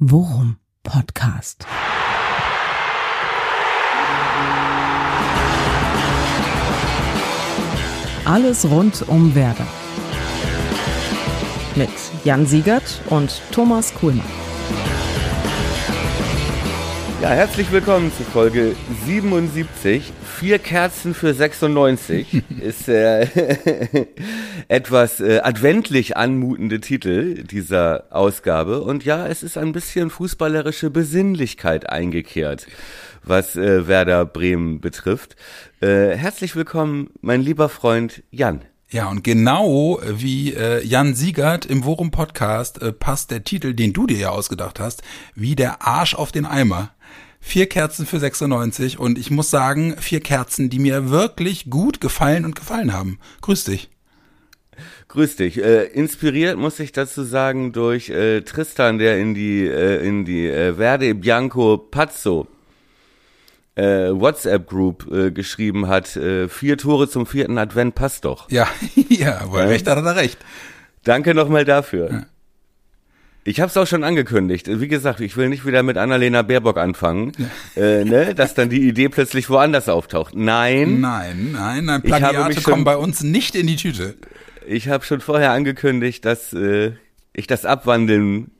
Worum Podcast. Alles rund um Werder. Mit Jan Siegert und Thomas Kuhlmann. Ja, herzlich willkommen zu Folge 77. Vier Kerzen für 96 ist äh, etwas äh, adventlich anmutende Titel dieser Ausgabe. Und ja, es ist ein bisschen fußballerische Besinnlichkeit eingekehrt, was äh, Werder Bremen betrifft. Äh, herzlich willkommen, mein lieber Freund Jan. Ja, und genau wie äh, Jan Siegert im Worum Podcast äh, passt der Titel, den du dir ja ausgedacht hast, wie der Arsch auf den Eimer. Vier Kerzen für 96 und ich muss sagen, vier Kerzen, die mir wirklich gut gefallen und gefallen haben. Grüß dich. Grüß dich. Äh, inspiriert muss ich dazu sagen durch äh, Tristan, der in die äh, in die äh, Verde Bianco Pazzo äh, WhatsApp Group äh, geschrieben hat. Äh, vier Tore zum vierten Advent passt doch. Ja, ja, wohl Ja. recht hat er recht. Danke nochmal dafür. Ja. Ich habe es auch schon angekündigt. Wie gesagt, ich will nicht wieder mit Annalena Baerbock anfangen, äh, ne, dass dann die Idee plötzlich woanders auftaucht. Nein, Nein, nein, nein, Plagiate kommen bei uns nicht in die Tüte. Ich habe schon vorher angekündigt, dass äh, ich das abwandeln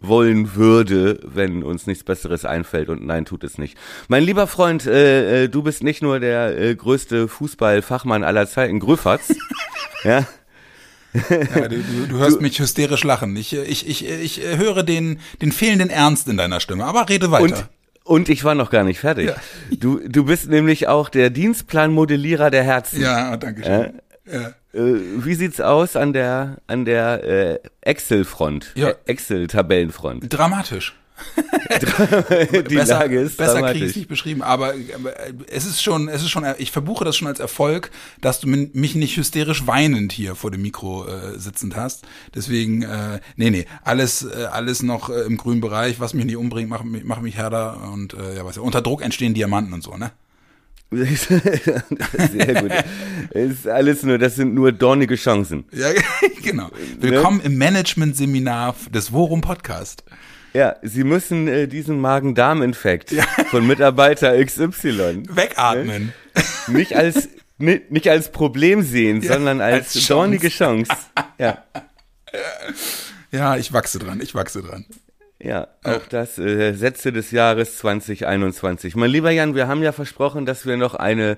wollen würde, wenn uns nichts Besseres einfällt und nein, tut es nicht. Mein lieber Freund, äh, äh, du bist nicht nur der äh, größte Fußballfachmann aller Zeiten, Gröfatz, ja, Ja, du, du, du hörst mich hysterisch lachen. Ich, äh, ich, ich, ich äh, höre den, den fehlenden Ernst in deiner Stimme, aber rede weiter. Und, und ich war noch gar nicht fertig. Ja. Du, du bist nämlich auch der Dienstplanmodellierer der Herzen. ja, danke schön. Ja. Äh, wie sieht's aus an der an der äh, Excel-Front, Ja. äh, Excel-Tabellenfront? Dramatisch. Die besser, Lage ist besser kriege ich dramatisch. es nicht beschrieben, aber, aber es ist schon, es ist schon, ich verbuche das schon als Erfolg, dass du mich nicht hysterisch weinend hier vor dem Mikro äh, sitzend hast. Deswegen, äh, nee, nee, alles, äh, alles noch äh, im grünen Bereich, was mich nicht umbringt, macht mich, macht mich härter und äh, ja, was ja, unter Druck entstehen Diamanten und so, ne? Sehr gut. Ist alles nur, das sind nur dornige Chancen. Ja, genau. Willkommen im Management-Seminar des Worum Podcast. Ja, Sie müssen äh, diesen Magen-Darm-Infekt von Mitarbeiter XY Wegatmen. nicht als nicht, als Problem sehen, sondern als, als Chance. dornige Chance. Ja. Ja, ich wachse dran, ich wachse dran. Ja, auch das äh, Sätze des Jahres 2021. Mein lieber Jan, wir haben ja versprochen, dass wir noch eine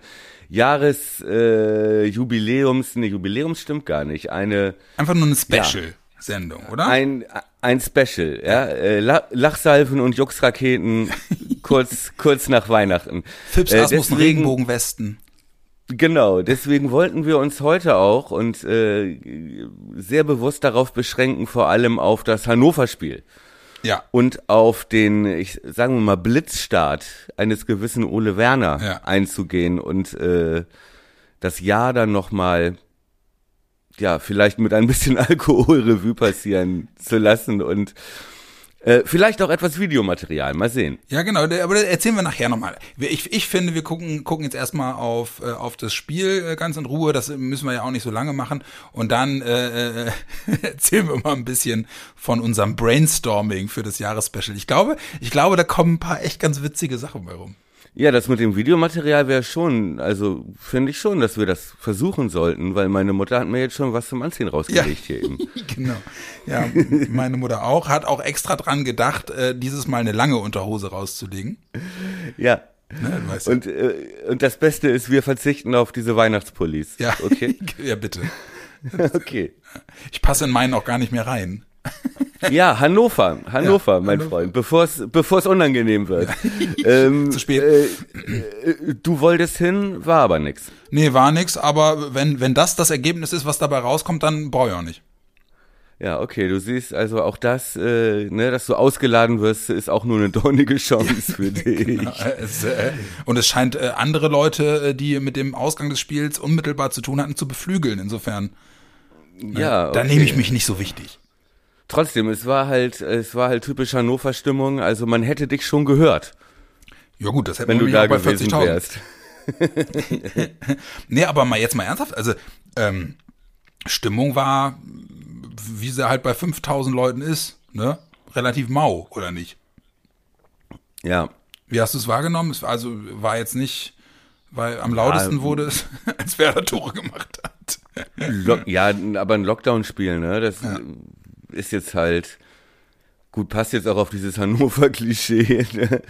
Jahres äh, Jubiläums, ne Jubiläums stimmt gar nicht, eine Einfach nur eine Special-Sendung, oder? ein ein Special, ja, äh, La Lachsalven und Juxraketen kurz kurz nach Weihnachten. Fips Äh, deswegen- Regenbogenwesten. Genau, deswegen wollten wir uns heute auch und äh, sehr bewusst darauf beschränken, vor allem auf das Hannover-Spiel. Ja. und auf den, ich sagen wir mal, Blitzstart eines gewissen Ole Werner Ja. einzugehen und äh, das Jahr dann nochmal, ja, vielleicht mit ein bisschen Alkohol Revue passieren zu lassen und äh, vielleicht auch etwas Videomaterial, mal sehen. Ja, genau, aber das erzählen wir nachher nochmal. Ich, ich finde, wir gucken, gucken jetzt erstmal auf, äh, auf das Spiel äh, ganz in Ruhe. Das müssen wir ja auch nicht so lange machen. Und dann äh, äh, erzählen wir mal ein bisschen von unserem Brainstorming für das Jahresspecial. Ich glaube, ich glaube, da kommen ein paar echt ganz witzige Sachen bei rum. Ja, das mit dem Videomaterial wäre schon, also finde ich schon, dass wir das versuchen sollten, weil meine Mutter hat mir jetzt schon was zum Anziehen rausgelegt hier eben. Genau. Ja, meine Mutter auch, hat auch extra dran gedacht, äh, dieses Mal eine lange Unterhose rauszulegen. Ja. Ne, du weißt ja. Und, äh, und das Beste ist, wir verzichten auf diese Weihnachtspullis. ja, Okay. ja, bitte. Okay. Ich passe in meinen auch gar nicht mehr rein. Ja, Hannover, Hannover, Ja, mein Hannover. Freund, bevor es bevor es unangenehm wird. ähm, Zu spät. Äh, äh, du wolltest hin, war aber nix. Nee, war nix, aber wenn, wenn das das Ergebnis ist, was dabei rauskommt, dann brauche ich auch nicht. Ja, okay, du siehst also auch das, äh, ne, dass du ausgeladen wirst, ist auch nur eine dornige Chance für dich. Äh, Es, äh, und es scheint äh, andere Leute, äh, die mit dem Ausgang des Spiels unmittelbar zu tun hatten, zu beflügeln. Insofern, Ja, da okay. nehme ich mich nicht so wichtig. Trotzdem, es war halt, es war halt typisch Hannover-Stimmung. Also man hätte dich schon gehört, Ja gut, das hätte wenn man du da bei gewesen 40.000. wärst. Nee, aber mal jetzt mal ernsthaft, also ähm, Stimmung war, wie sie halt bei 5000 Leuten ist, ne? relativ mau, oder nicht? Ja. Wie hast du es wahrgenommen? Es war also war jetzt nicht, weil am lautesten Ja, wurde es, als Werder Tore gemacht hat. Lo ja, aber ein Lockdown-Spiel, ne? Das ist jetzt halt gut, passt jetzt auch auf dieses Hannover-Klischee, ne?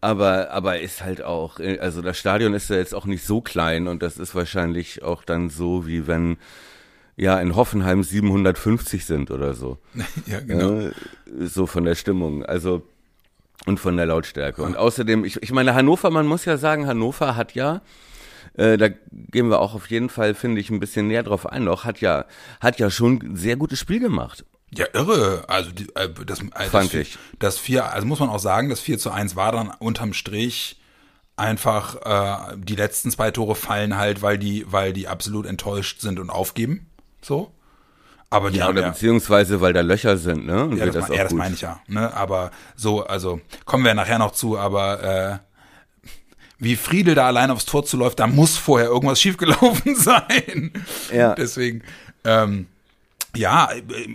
aber aber ist halt auch, äh, also das Stadion ist ja jetzt auch nicht so klein und das ist wahrscheinlich auch dann so, wie wenn ja in Hoffenheim 750 sind oder so. ja, genau. Ne? So von der Stimmung, also und von der Lautstärke. Und außerdem, ich, ich meine, Hannover, man muss ja sagen, Hannover hat ja, äh, da gehen wir auch auf jeden Fall, finde ich, ein bisschen näher drauf ein noch, hat ja, hat ja schon ein sehr gutes Spiel gemacht. Ja, irre. Also die, äh, das, äh, das, Fand vier- ich. Das 4, also muss man auch sagen, das 4 zu 1 war dann unterm Strich einfach, äh, die letzten zwei Tore fallen halt, weil die, weil die absolut enttäuscht sind und aufgeben. So. Aber die Ja, haben oder ja, beziehungsweise, weil da Löcher sind, ne? Und ja, das, me- ja, das meine ich ja. Ne? Aber so, also kommen wir nachher noch zu, aber äh, wie Friedel da allein aufs Tor zuläuft, da muss vorher irgendwas schiefgelaufen sein. Ja. Deswegen, ähm, ja,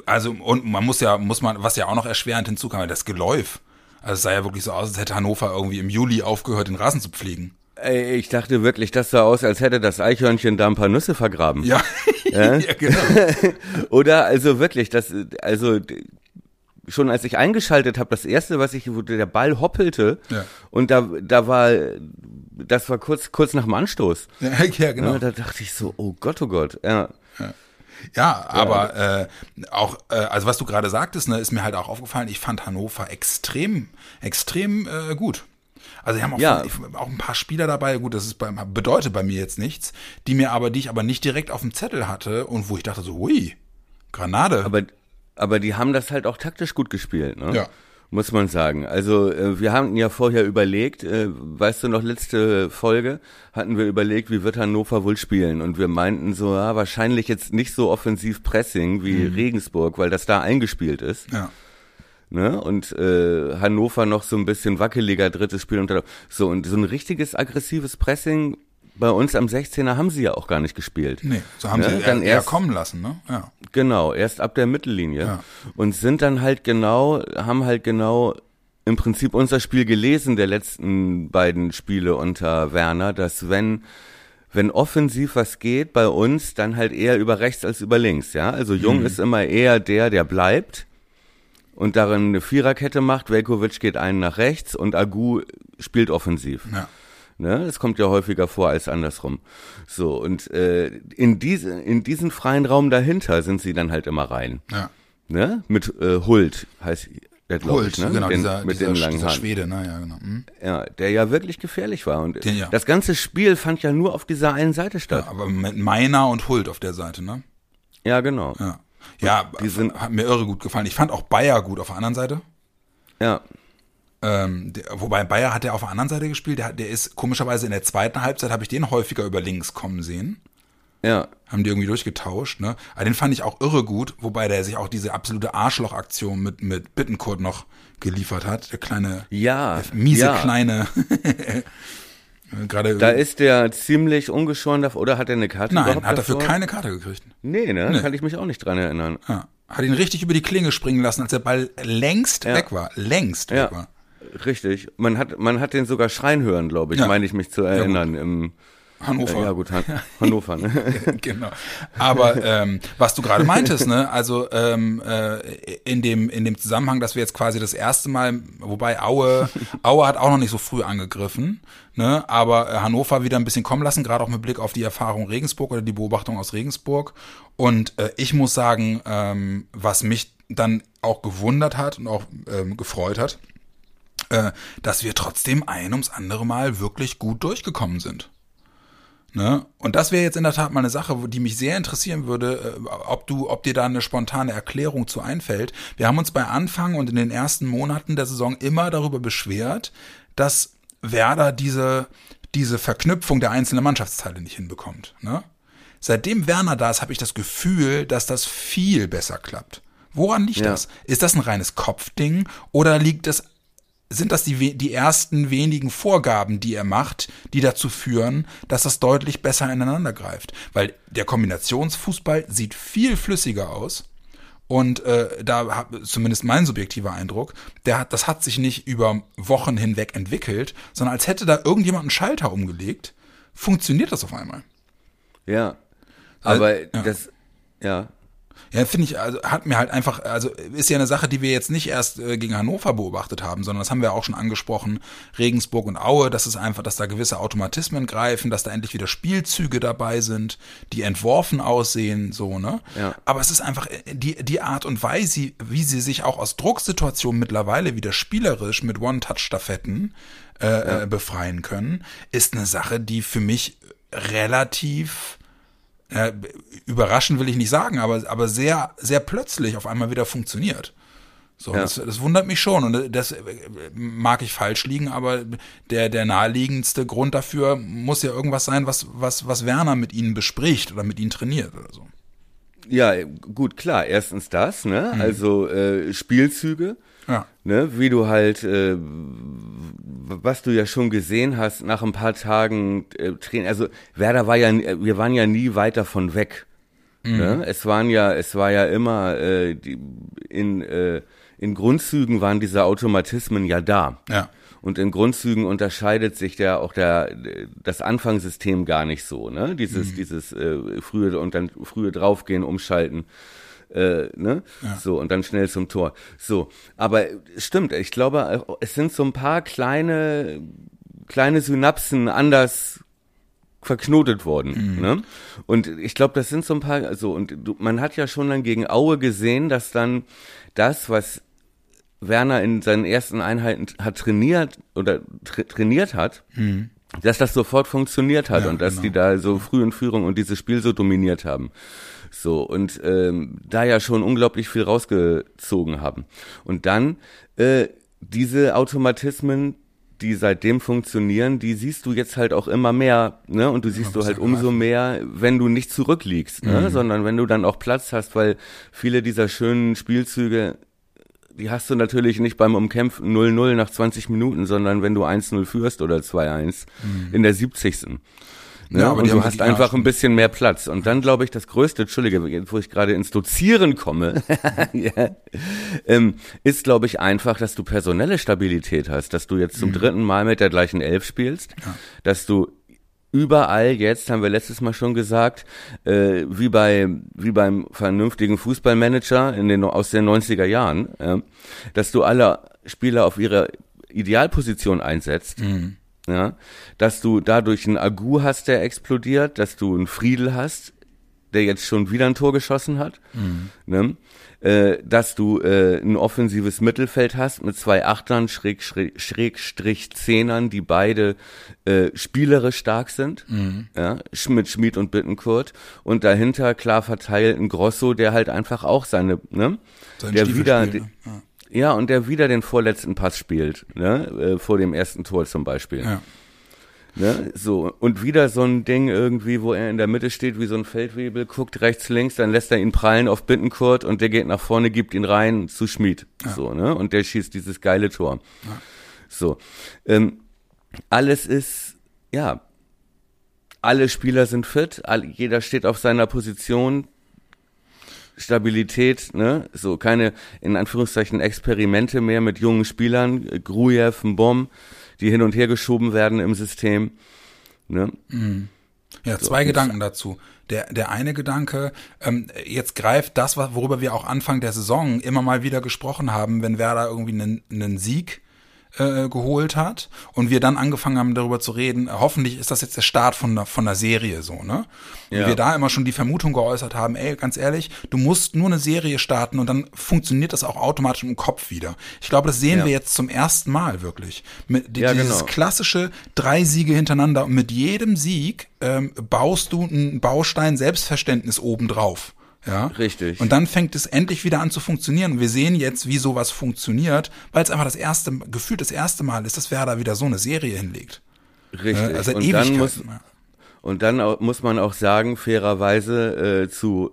also und man muss ja, muss man, was ja auch noch erschwerend hinzukam, das Geläuf. Also es sah ja wirklich so aus, als hätte Hannover irgendwie im Juli aufgehört, den Rasen zu pflegen. Ey, ich dachte wirklich, das sah aus, als hätte das Eichhörnchen da ein paar Nüsse vergraben. Ja, ja? genau. Oder also wirklich, das, also schon als ich eingeschaltet habe, das erste, was ich, wo der Ball hoppelte Ja. und da, da war, das war kurz, kurz nach dem Anstoß. Ja, ja, genau. Ne, da dachte ich so, oh Gott, oh Gott, ja. Ja, aber äh, auch, äh, also was du gerade sagtest, ne, ist mir halt auch aufgefallen, ich fand Hannover extrem, extrem äh, gut. Also die haben auch, Ja. ich, auch ein paar Spieler dabei, gut, das ist bei, bedeutet bei mir jetzt nichts, die mir aber, die ich aber nicht direkt auf dem Zettel hatte und wo ich dachte so, hui, Granade. Aber, aber die haben das halt auch taktisch gut gespielt, ne? Ja. Muss man sagen. Also äh, wir haben ja vorher überlegt, äh, weißt du noch, letzte Folge hatten wir überlegt, wie wird Hannover wohl spielen. Und wir meinten so, ja, wahrscheinlich jetzt nicht so offensiv Pressing wie Regensburg, weil das da eingespielt ist. ja. Ne? Und äh, Hannover noch so ein bisschen wackeliger drittes Spiel. Und so, und so ein richtiges aggressives Pressing bei uns am 16er haben sie ja auch gar nicht gespielt. Nee, so haben Ne? sie Dann eher, erst- kommen lassen, ne? Ja. Genau, erst ab der Mittellinie. Ja. Und sind dann halt genau, haben halt genau im Prinzip unser Spiel gelesen der letzten beiden Spiele unter Werner, dass wenn wenn offensiv was geht bei uns, dann halt eher über rechts als über links, ja? Also Jung ist immer eher der, der bleibt und darin eine Viererkette macht, Velkovic geht einen nach rechts und Agu spielt offensiv. Ja. Ne? Das kommt ja häufiger vor als andersrum. So, und äh, in, diese, in diesen freien Raum dahinter sind sie dann halt immer rein. Ja. Ne? Mit äh, Hult heißt der, Hult, ich, ne? genau, den, dieser, mit dieser, den langen dieser. Schwede, ne? Ja, genau. Hm. Ja, der ja wirklich gefährlich war. Und Den ja. das ganze Spiel fand ja nur auf dieser einen Seite Ja, statt. aber mit Meiner und Hult auf der Seite, ne? Ja, genau. Ja. Ja, Die sind- hat mir irre gut gefallen. Ich fand auch Bayer gut auf der anderen Seite. Ja. Ähm, der, wobei Bayer hat ja auf der anderen Seite gespielt. Der, der ist komischerweise in der zweiten Halbzeit habe ich den häufiger über links kommen sehen. Ja. Haben die irgendwie durchgetauscht, ne? Aber den fand ich auch irre gut, wobei der sich auch diese absolute Arschlochaktion mit, mit Bittenkurt noch geliefert hat. Der kleine, Ja. der miese ja. kleine. Gerade. Da ist der ziemlich ungeschoren davor, oder hat er eine Karte Nein, hat dafür davor? keine Karte gekriegt. Nee, ne? Kann ich mich auch nicht dran erinnern. Ja. Hat ihn richtig über die Klinge springen lassen, als der Ball längst Ja. weg war. Längst Ja. weg war. Richtig. Man hat, man hat den sogar schreien hören, glaube ich, Ja. meine ich mich zu erinnern. Im, Hannover. äh, ja gut, Han Hannover. Ne? genau. Aber ähm, was du gerade meintest, ne, also ähm, äh, in dem in dem Zusammenhang, dass wir jetzt quasi das erste Mal, wobei Aue Aue hat auch noch nicht so früh angegriffen, ne, aber äh, Hannover wieder ein bisschen kommen lassen, gerade auch mit Blick auf die Erfahrung Regensburg oder die Beobachtung aus Regensburg. Und äh, ich muss sagen, ähm, was mich dann auch gewundert hat und auch ähm, gefreut hat, äh, dass wir trotzdem ein ums andere Mal wirklich gut durchgekommen sind. Ne? Und das wäre jetzt in der Tat mal eine Sache, die mich sehr interessieren würde, äh, ob du, ob dir da eine spontane Erklärung zu einfällt. Wir haben uns bei Anfang und in den ersten Monaten der Saison immer darüber beschwert, dass Werder diese, diese Verknüpfung der einzelnen Mannschaftsteile nicht hinbekommt. Ne? Seitdem Werner da ist, habe ich das Gefühl, dass das viel besser klappt. Woran liegt Ja. das? Ist das ein reines Kopfding oder liegt das sind das die, die ersten wenigen Vorgaben, die er macht, die dazu führen, dass das deutlich besser ineinander greift. Weil der Kombinationsfußball sieht viel flüssiger aus Und äh, da hat zumindest mein subjektiver Eindruck, der hat, das hat sich nicht über Wochen hinweg entwickelt, sondern als hätte da irgendjemand einen Schalter umgelegt, funktioniert das auf einmal. Ja. Aber Also, ja. das, ja. Ja, finde ich, also hat mir halt einfach, also ist ja eine Sache, die wir jetzt nicht erst äh, gegen Hannover beobachtet haben, sondern das haben wir auch schon angesprochen, Regensburg und Aue, dass es einfach, dass da gewisse Automatismen greifen, dass da endlich wieder Spielzüge dabei sind, die entworfen aussehen, so, ne? Ja. Aber es ist einfach äh, die, die Art und Weise, wie sie sich auch aus Drucksituationen mittlerweile wieder spielerisch mit One-Touch-Staffetten äh, äh, befreien können, ist eine Sache, die für mich relativ äh, überraschend will ich nicht sagen, aber, aber sehr, sehr plötzlich auf einmal wieder funktioniert. So, Ja. das, das wundert mich schon und das äh, mag ich falsch liegen, aber der, der naheliegendste Grund dafür muss ja irgendwas sein, was, was, was Werner mit ihnen bespricht oder mit ihnen trainiert oder so. Ja, gut, klar. Erstens das, ne? Also äh, Spielzüge, Ja. ne? Wie du halt, äh, was du ja schon gesehen hast nach ein paar Tagen äh, Training. Also Werder war ja, wir waren ja nie weit davon weg. Ne? Es waren ja, es war ja immer äh, die, in äh, in Grundzügen waren diese Automatismen ja da. Ja. Und in Grundzügen unterscheidet sich der auch der das Anfangssystem gar nicht so, ne? Dieses dieses äh, frühe und dann frühe draufgehen, umschalten, äh, ne? So und dann schnell zum Tor. So, aber stimmt, ich glaube, es sind so ein paar kleine kleine Synapsen anders verknotet worden. Ne? Und ich glaube, das sind so ein paar, also und du, man hat ja schon dann gegen Aue gesehen, dass dann das, was Werner in seinen ersten Einheiten hat trainiert oder tra trainiert hat, dass das sofort funktioniert hat Ja, und dass genau. die da so früh in Führung und dieses Spiel so dominiert haben. So, und ähm, da ja schon unglaublich viel rausgezogen haben. Und dann äh, diese Automatismen, die seitdem funktionieren, die siehst du jetzt halt auch immer mehr, ne? Und du siehst du halt umso mehr, wenn du nicht zurückliegst, ne? Mhm. Sondern wenn du dann auch Platz hast, weil viele dieser schönen Spielzüge die hast du natürlich nicht beim Umkämpfen 0-0 nach 20 Minuten, sondern wenn du 1-0 führst oder 2-1 in der 70. Ne? Mhm. Ja, aber und die du hast einfach ein bisschen mehr Platz. Und dann glaube ich, das Größte, Entschuldige, wo ich gerade ins Dozieren komme, ja, ähm, ist, glaube ich, einfach, dass du personelle Stabilität hast, dass du jetzt zum dritten Mal mit der gleichen Elf spielst, dass du überall jetzt, haben wir letztes Mal schon gesagt, äh, wie bei wie beim vernünftigen Fußballmanager in den aus den 90er Jahren, ja, dass du alle Spieler auf ihre Idealposition einsetzt. Ja, dass du dadurch einen Agu hast, der explodiert, dass du einen Friedel hast, der jetzt schon wieder ein Tor geschossen hat, ne? äh, dass du äh, ein offensives Mittelfeld hast mit zwei Achtern, Schräg, Schräg, Schrägstrich Zehnern, die beide äh, spielerisch stark sind, ja, Sch- mit Schmid und Bittenkurt und dahinter klar verteilt ein Grosso, der halt einfach auch seine, ne, Sein der wieder, ne? Ja. Ja, und der wieder den vorletzten Pass spielt, ne, äh, vor dem ersten Tor zum Beispiel. Ja. Ne? So, und wieder so ein Ding irgendwie, wo er in der Mitte steht, wie so ein Feldwebel, guckt rechts, links, dann lässt er ihn prallen auf Bittenkurt und der geht nach vorne, gibt ihn rein zu Schmied. So, ne? Und der schießt dieses geile Tor. So. Ähm, alles ist, ja, alle Spieler sind fit, all, jeder steht auf seiner Position, Stabilität, ne, so keine, in Anführungszeichen, Experimente mehr mit jungen Spielern, Grujew, Mbom, die hin und her geschoben werden im System, ne, Ja, zwei Gedanken dazu. Der, der eine Gedanke, ähm, jetzt greift das, worüber wir auch Anfang der Saison immer mal wieder gesprochen haben, wenn Werder irgendwie einen, einen Sieg äh, geholt hat und wir dann angefangen haben darüber zu reden, äh, hoffentlich ist das jetzt der Start von der, von der Serie so, ne? Ja. wir da immer schon die Vermutung geäußert haben, ey, ganz ehrlich, du musst nur eine Serie starten und dann funktioniert das auch automatisch im Kopf wieder. Ich glaube, das sehen Ja. wir jetzt zum ersten Mal wirklich. Mit, die- Ja, dieses genau. klassische drei Siege hintereinander und mit jedem Sieg ähm, baust du einen Baustein Selbstverständnis obendrauf. Ja, Richtig. Und dann fängt es endlich wieder an zu funktionieren. Wir sehen jetzt, wie sowas funktioniert, weil es einfach das erste, gefühlt das erste Mal ist, dass Werder wieder so eine Serie hinlegt. richtig. Äh, also und dann muss, ja. und dann muss man auch sagen, fairerweise, äh, zu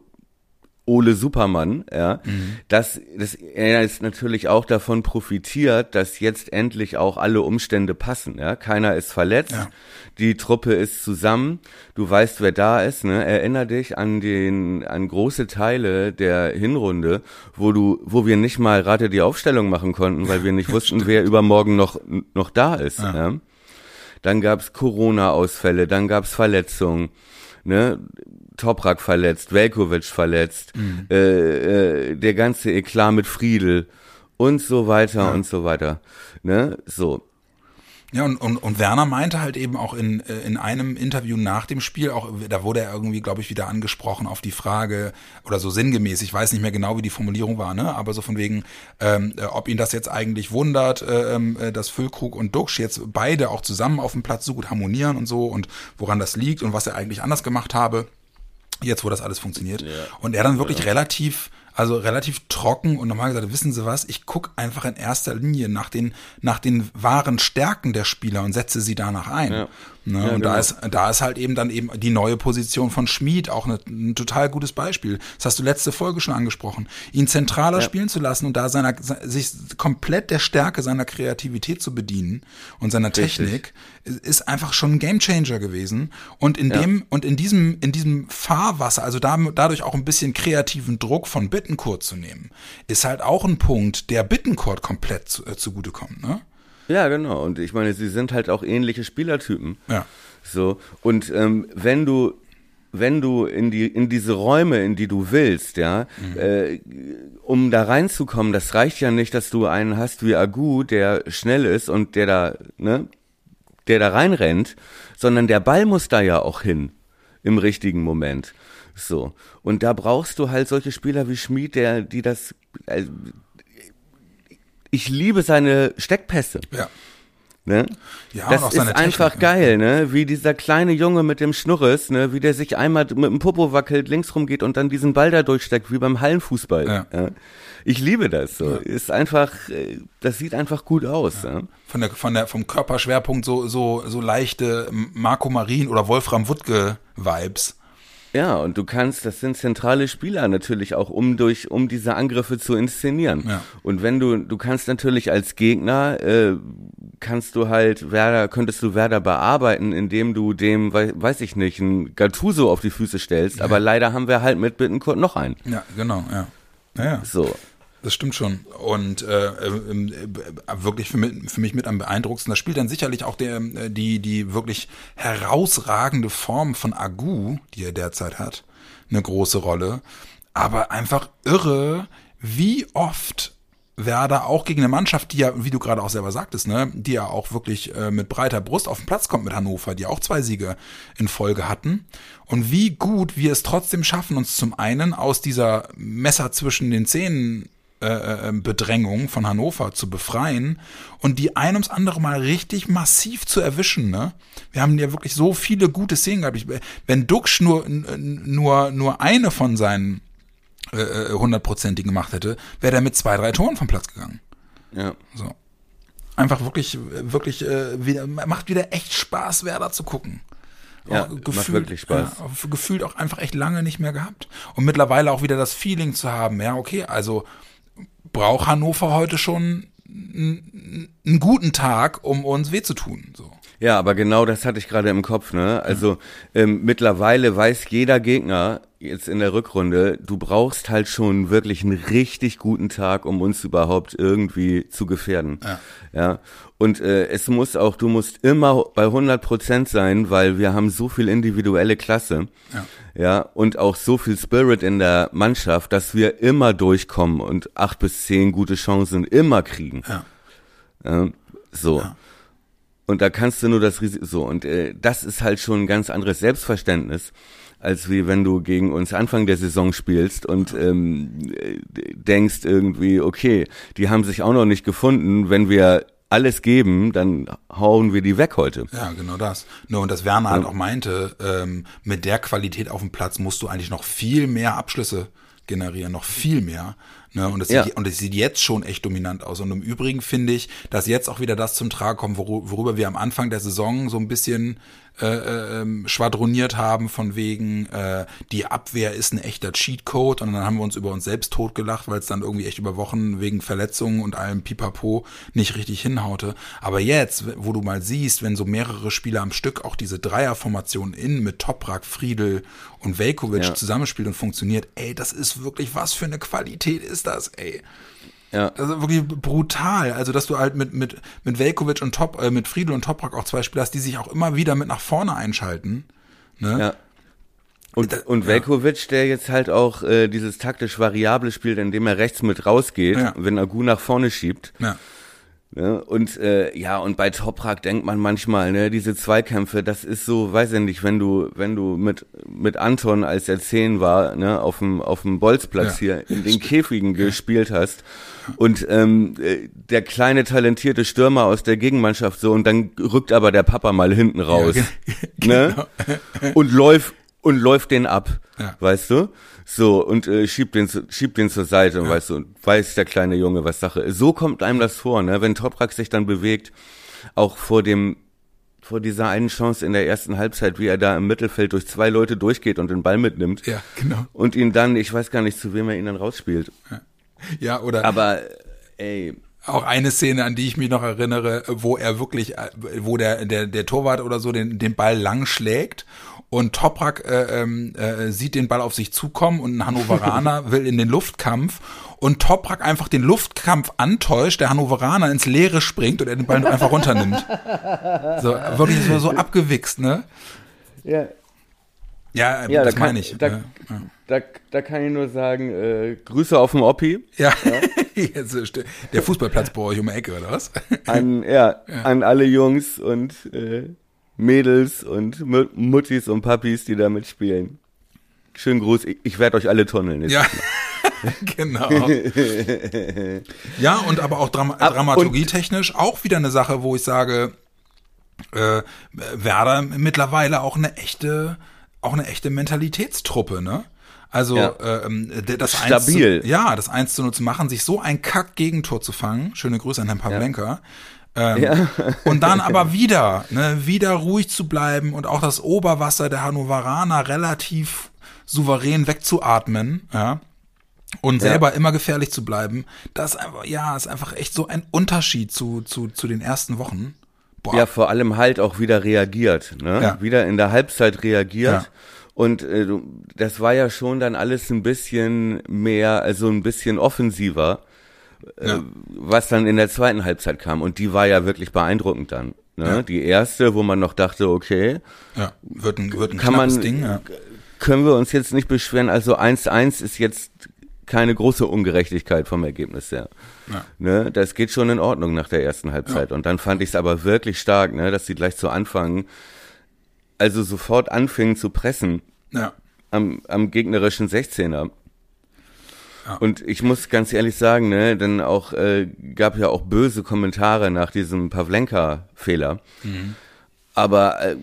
Ole Supermann, ja, mhm. dass, dass er jetzt natürlich auch davon profitiert, dass jetzt endlich auch alle Umstände passen, ja. Keiner ist verletzt, ja. die Truppe ist zusammen, du weißt, wer da ist, ne. Erinner dich an den, an große Teile der Hinrunde, wo du, wo wir nicht mal Rate die Aufstellung machen konnten, weil wir nicht wussten, wer übermorgen noch, noch da ist, ja. ja? Dann gab's Corona-Ausfälle, dann gab's Verletzungen, ne Toprak verletzt, Velkovic verletzt, mhm. äh, äh, der ganze Eklat mit Friedel und so weiter ja. und so weiter. Ne? So. Ja, und, und, und Werner meinte halt eben auch in, äh, in einem Interview nach dem Spiel, auch da wurde er irgendwie, glaube ich, wieder angesprochen auf die Frage, oder so sinngemäß, ich weiß nicht mehr genau, wie die Formulierung war, ne? Aber so von wegen, ähm, äh, ob ihn das jetzt eigentlich wundert, äh, ähm, äh, dass Füllkrug und Duxch jetzt beide auch zusammen auf dem Platz so gut harmonieren und so und woran das liegt und was er eigentlich anders gemacht habe. Jetzt, wo das alles funktioniert. Ja. Und er dann wirklich ja. relativ, also relativ trocken und normal gesagt, wissen Sie was, ich gucke einfach in erster Linie nach den, nach den wahren Stärken der Spieler und setze sie danach ein. Ja. Ne? Ja, und genau. da ist, da ist halt eben dann eben die neue Position von Schmid auch eine, ein total gutes Beispiel. Das hast du letzte Folge schon angesprochen. Ihn zentraler ja. spielen zu lassen und da seiner, sich komplett der Stärke seiner Kreativität zu bedienen und seiner Richtig. Technik ist einfach schon ein Gamechanger gewesen. Und in ja. dem, und in diesem, in diesem Fahrwasser, also da, dadurch auch ein bisschen kreativen Druck von Bittencourt zu nehmen, ist halt auch ein Punkt, der Bittencourt komplett zu, äh, zugutekommt, ne? Ja, genau. Und ich meine, sie sind halt auch ähnliche Spielertypen. Ja. So. Und ähm, wenn du wenn du in die in diese Räume, in die du willst, ja, mhm. äh, um da reinzukommen, das reicht ja nicht, dass du einen hast wie Agu, der schnell ist und der da, ne, der da reinrennt, sondern der Ball muss da ja auch hin im richtigen Moment. So. Und da brauchst du halt solche Spieler wie Schmid, der, die das, äh, ich liebe seine Steckpässe. Ja. Ne? Ja, das ist Technik, einfach geil, ne? Wie dieser kleine Junge mit dem Schnurres, ne? Wie der sich einmal mit dem Popo wackelt, links rumgeht und dann diesen Ball da durchsteckt, wie beim Hallenfußball. Ja. ja? Ich liebe das so. Ja. Ist einfach, äh, das sieht einfach gut aus. Ja. Von der, von der, vom Körperschwerpunkt so, so, so leichte Marco Marin oder Wolfram Wuttke Vibes. Ja, und du kannst, das sind zentrale Spieler natürlich auch, um durch, um diese Angriffe zu inszenieren. Ja. Und wenn du, du kannst natürlich als Gegner, äh, kannst du halt Werder, könntest du Werder bearbeiten, indem du dem, weiß ich nicht, ein Gattuso auf die Füße stellst. Ja. Aber leider haben wir halt mit Bittenkurt noch einen. Ja, genau, ja. Naja. So. Das stimmt schon. Und äh, äh, wirklich für mich, für mich mit am beeindruckendsten. Da spielt dann sicherlich auch der, äh, die, die wirklich herausragende Form von Agu, die er derzeit hat, eine große Rolle. Aber einfach irre, wie oft Werder auch gegen eine Mannschaft, die ja, wie du gerade auch selber sagtest, ne, die ja auch wirklich äh, mit breiter Brust auf den Platz kommt mit Hannover, die auch zwei Siege in Folge hatten. Und wie gut wir es trotzdem schaffen, uns zum einen aus dieser Messer zwischen den Zähnen äh, äh, ähm, Bedrängung von Hannover zu befreien und die ein ums andere Mal richtig massiv zu erwischen. Ne? Wir haben ja wirklich so viele gute Szenen gehabt. Ich, wenn Duxch nur, nur, nur eine von seinen äh, äh, hundertprozentigen gemacht hätte, wäre der mit zwei, drei Toren vom Platz gegangen. Ja. So. Einfach wirklich, wirklich, äh, wieder, macht wieder echt Spaß, Werder zu gucken. Ja, gefühlt, macht wirklich Spaß. Ja, gefühlt auch einfach echt lange nicht mehr gehabt. Und mittlerweile auch wieder das Feeling zu haben, ja, okay, also braucht Hannover heute schon einen guten Tag, um uns weh zu tun. So. Ja, aber genau das hatte ich gerade im Kopf. Ne? Also ähm, mittlerweile weiß jeder Gegner jetzt in der Rückrunde, du brauchst halt schon wirklich einen richtig guten Tag, um uns überhaupt irgendwie zu gefährden. Ja. ja? Und äh, es muss auch, du musst immer bei 100 Prozent sein, weil wir haben so viel individuelle Klasse. Ja. ja. Und auch so viel Spirit in der Mannschaft, dass wir immer durchkommen und acht bis zehn gute Chancen immer kriegen. Ja. ja so. Ja. Und da kannst du nur das Risiko, so. Und äh, das ist halt schon ein ganz anderes Selbstverständnis als wie wenn du gegen uns Anfang der Saison spielst und ähm, denkst irgendwie, okay, die haben sich auch noch nicht gefunden, wenn wir alles geben, dann hauen wir die weg heute. Ja, genau das. Nur und das Werner ja. halt auch meinte, ähm, mit der Qualität auf dem Platz musst du eigentlich noch viel mehr Abschlüsse generieren, noch viel mehr. Ne? Und, es Ja. sieht, und es sieht jetzt schon echt dominant aus. Und im Übrigen finde ich, dass jetzt auch wieder das zum Tragen kommt, worüber wir am Anfang der Saison so ein bisschen äh, äh, ähm, schwadroniert haben, von wegen, äh, die Abwehr ist ein echter Cheatcode. Und dann haben wir uns über uns selbst totgelacht, weil es dann irgendwie echt über Wochen wegen Verletzungen und allem Pipapo nicht richtig hinhaute. Aber jetzt, wo du mal siehst, wenn so mehrere Spieler am Stück auch diese Dreierformation innen mit Toprak, Friedel und Velkovic Ja. zusammenspielt und funktioniert, ey, das ist wirklich, was für eine Qualität ist das, ey. Ja. Also wirklich brutal. Also, dass du halt mit, mit, mit Velkovic und Top, äh, mit Friedel und Toprak auch zwei Spieler hast, die sich auch immer wieder mit nach vorne einschalten. Ne? Ja. Und, und. Velkovic, der jetzt halt auch äh, dieses taktisch Variable spielt, indem er rechts mit rausgeht, Ja. wenn Agu nach vorne schiebt. Ja. Ne? Und äh, ja, und bei Toprak denkt man manchmal, ne, diese Zweikämpfe, das ist so, weiß ich nicht, wenn du, wenn du mit mit Anton, als er zehn war, ne, auf dem auf dem Bolzplatz Ja. hier in den Käfigen gespielt hast und ähm, äh, der kleine talentierte Stürmer aus der Gegenmannschaft so und dann rückt aber der Papa mal hinten raus, ge- ne, und läuft und läuft den ab, Ja. weißt du? So, und äh, schiebt, den, schiebt den zur Seite, weißt du, und weiß der kleine Junge, was Sache ist. So kommt einem das vor, ne? Wenn Toprak sich dann bewegt, auch vor dem, vor dieser einen Chance in der ersten Halbzeit, wie er da im Mittelfeld durch zwei Leute durchgeht und den Ball mitnimmt. Ja, genau. Und ihn dann, ich weiß gar nicht, zu wem er ihn dann rausspielt. Ja, oder Aber, ey, auch eine Szene, an die ich mich noch erinnere, wo er wirklich, äh, wo der, der, der Torwart oder so den, den Ball lang schlägt und Toprak äh, ähm, äh, sieht den Ball auf sich zukommen und ein Hannoveraner will in den Luftkampf und Toprak einfach den Luftkampf antäuscht, der Hannoveraner ins Leere springt und er den Ball einfach runternimmt. So, wirklich so, so abgewichst, ne? ja, Ja, ja das da kann, meine ich. Da, ja. da, da kann ich nur sagen, äh, Grüße auf den Oppi. Ja, st- der Fußballplatz bei euch um die Ecke, oder was? an, ja, an alle Jungs und äh, Mädels und Mu- Muttis und Papis, die da mitspielen. Schönen Gruß, ich, ich werde euch alle tunneln. jetzt. Ja, genau. ja, und aber auch Dram dramaturgietechnisch auch wieder eine Sache, wo ich sage, äh, Werder mittlerweile auch eine echte, auch eine echte Mentalitätstruppe, ne? Also Ja. ähm, das Stabil. 1 zu, ja, das 1 zu 0 zu machen, sich so ein Kack-Gegentor zu fangen. Schöne Grüße an Herrn Pavlenka. Ähm, Und dann aber wieder, ne, wieder ruhig zu bleiben und auch das Oberwasser der Hannoveraner relativ souverän wegzuatmen, ja. Und Ja. selber immer gefährlich zu bleiben, das ist einfach, ja, ist einfach echt so ein Unterschied zu, zu, zu den ersten Wochen. Boah, Ja, vor allem halt auch wieder reagiert, ne? Ja. Wieder in der Halbzeit reagiert. Ja. Und äh, das war ja schon dann alles ein bisschen mehr, also ein bisschen offensiver, äh, Ja. was dann in der zweiten Halbzeit kam. Und die war ja wirklich beeindruckend dann. Ne? Ja. Die erste, wo man noch dachte, okay, ja, wird ein, wird ein kann man, Ding, ja. können wir uns jetzt nicht beschweren. Also 1-1 ist jetzt keine große Ungerechtigkeit vom Ergebnis her. Ja. Ne, das geht schon in Ordnung nach der ersten Halbzeit. Und dann fand ich es aber wirklich stark, ne, dass sie gleich zu Anfang, also sofort anfingen zu pressen Ja, am, am gegnerischen 16er. Ja. Und ich muss ganz ehrlich sagen, ne, denn auch äh, gab ja auch böse Kommentare nach diesem Pavlenka-Fehler. Mhm. Aber äh,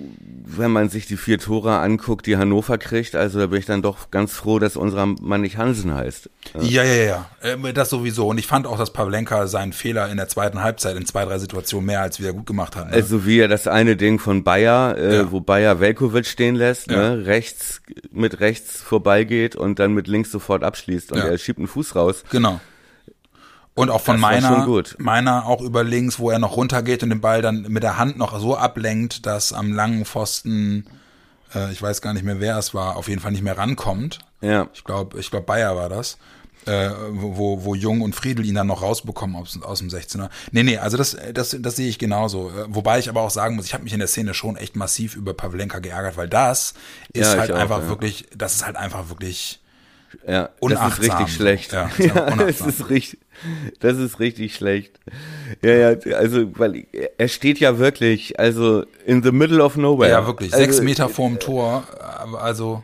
wenn man sich die vier Tore anguckt, die Hannover kriegt, also da bin ich dann doch ganz froh, dass unser Mann nicht Hansen heißt. ja, ja, ja, ja. Ähm, das sowieso. Und ich fand auch, dass Pavlenka seinen Fehler in der zweiten Halbzeit in zwei, drei Situationen mehr als wieder gut gemacht hat. Ne? Also wie er das eine Ding von Bayer, äh, Ja. wo Bayer Velkovic stehen lässt, Ja. ne, rechts mit rechts vorbeigeht und dann mit links sofort abschließt und Ja. er schiebt einen Fuß raus. Genau. Und auch von Das meiner, meiner auch über links, wo er noch runtergeht und den Ball dann mit der Hand noch so ablenkt, dass am langen Pfosten, äh, ich weiß gar nicht mehr, wer es war, auf jeden Fall nicht mehr rankommt. Ja. Ich glaube, ich glaube, Bayer war das. Äh, wo, wo Jung und Friedel ihn dann noch rausbekommen aus, aus dem 16er. Nee, nee, also das, das, das sehe ich genauso. Äh, Wobei ich aber auch sagen muss, ich habe mich in der Szene schon echt massiv über Pavlenka geärgert, weil das ist Ja, halt auch, einfach ja. wirklich, das ist halt einfach wirklich, Ja, Unachtsam das ist richtig schlecht. Ja, Ja, ist einfach das ist richtig, das ist richtig schlecht. Ja, ja, also, weil er steht ja wirklich, also in the middle of nowhere. Ja, wirklich. Also, Sechs Meter vorm Tor. aber Also.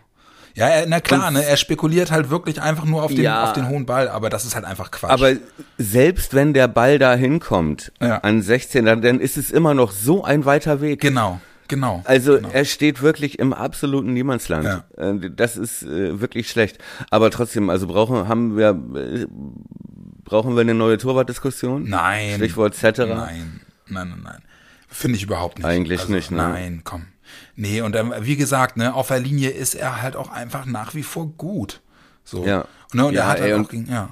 Ja, na klar, ne, er spekuliert halt wirklich einfach nur auf den, Ja. auf den hohen Ball, aber das ist halt einfach Quatsch. Aber selbst wenn der Ball da hinkommt, Ja. an 16, dann, dann ist es immer noch so ein weiter Weg. genau. Genau. Also genau. er steht wirklich im absoluten Niemandsland. Ja. Äh, Das ist äh, wirklich schlecht. Aber trotzdem, also brauchen haben wir äh, brauchen wir eine neue Torwartdiskussion? Nein. Stichwort Cetera? Nein, nein, nein, nein. Finde ich überhaupt nicht. Eigentlich nicht, ne? Nein, komm. Nee, und ähm, wie gesagt, ne, auf der Linie ist er halt auch einfach nach wie vor gut. So. Ja. Ne, und Ja, er hat halt ey, auch gegen, ja.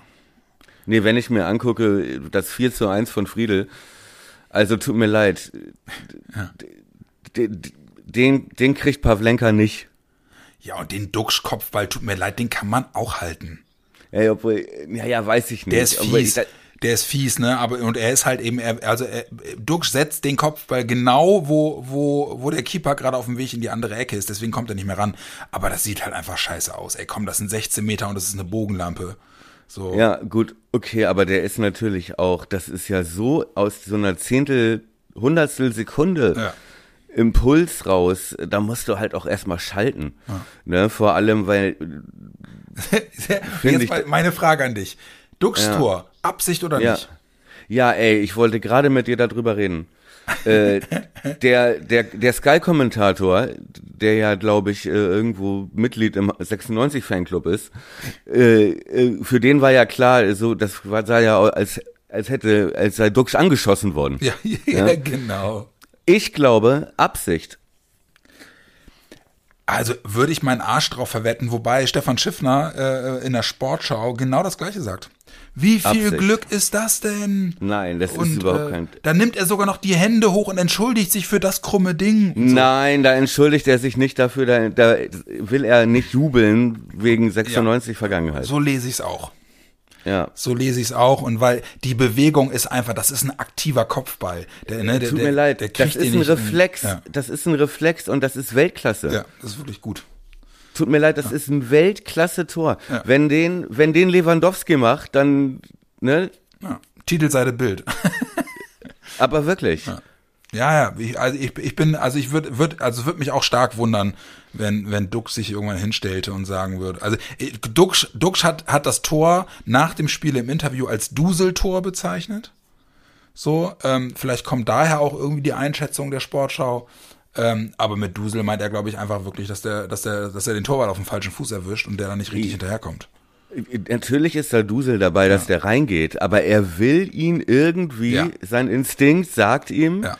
Nee, wenn ich mir angucke, das 4 zu 1 von Friedel, also tut mir leid. D- d- Den, den kriegt Pavlenka nicht. Ja, und den Duxch-Kopfball, tut mir leid, den kann man auch halten. Ey, obwohl, ja, ja, weiß ich nicht. Der ist fies. da- Der ist fies, ne? Aber und er ist halt eben, er, also er, Duxch setzt den Kopfball genau, wo wo wo der Keeper gerade auf dem Weg in die andere Ecke ist. Deswegen kommt er nicht mehr ran. Aber das sieht halt einfach scheiße aus. Ey, komm, das sind 16 Meter und das ist eine Bogenlampe. So. Ja, gut, okay, aber der ist natürlich auch, das ist ja so aus so einer Zehntel, Hundertstel Sekunde Ja. Impuls raus, da musst du halt auch erstmal schalten. Ne, vor allem, weil, Jetzt ich- meine Frage an dich. Duxch Tor, Absicht oder ja. nicht? Ja, ey, ich wollte gerade mit dir darüber reden. äh, der der, der Sky-Kommentator, der ja, glaube ich, äh, irgendwo Mitglied im 96-Fanclub ist, äh, äh, für den war ja klar, so das war, sah ja als, als hätte, als sei Duxch angeschossen worden. Ja, ja, genau. Ich glaube, Absicht. Also würde ich meinen Arsch drauf verwetten, wobei Stefan Schiffner äh, in der Sportschau genau das gleiche sagt. Wie viel Absicht. Glück ist das denn? Nein, das Und ist überhaupt äh, kein. dann nimmt er sogar noch die Hände hoch und entschuldigt sich für das krumme Ding. so. Nein, da entschuldigt er sich nicht dafür, da, da will er nicht jubeln wegen 96 Vergangenheit. So lese ich es auch. Ja. So lese ich es auch. Und weil die Bewegung ist einfach, das ist ein aktiver Kopfball. Der, ne, der, Tut der, mir leid, der das kriegt ist ein nicht in- Reflex. Ja, Das ist ein Reflex und das ist Weltklasse. ja, das ist wirklich gut. Tut mir leid, das ist ein Weltklasse-Tor. Ja. Wenn den, wenn den Lewandowski macht, dann, ne, Ja. Titelseite Bild. aber wirklich. Ja, ja, ich, also ich, ich bin, also ich würde, würd, also würde mich auch stark wundern, wenn, wenn Dux sich irgendwann hinstellte und sagen würde. Also äh, Dux, Dux hat, hat das Tor nach dem Spiel im Interview als Duseltor bezeichnet. So, ähm, vielleicht kommt daher auch irgendwie die Einschätzung der Sportschau. Ähm, aber mit Dusel meint er, glaube ich, einfach wirklich, dass der, dass der, dass er den Torwart auf dem falschen Fuß erwischt und der dann nicht richtig hinterherkommt. Natürlich ist da Dusel dabei, dass der reingeht, aber er will ihn irgendwie, Ja. sein Instinkt sagt ihm, Ja.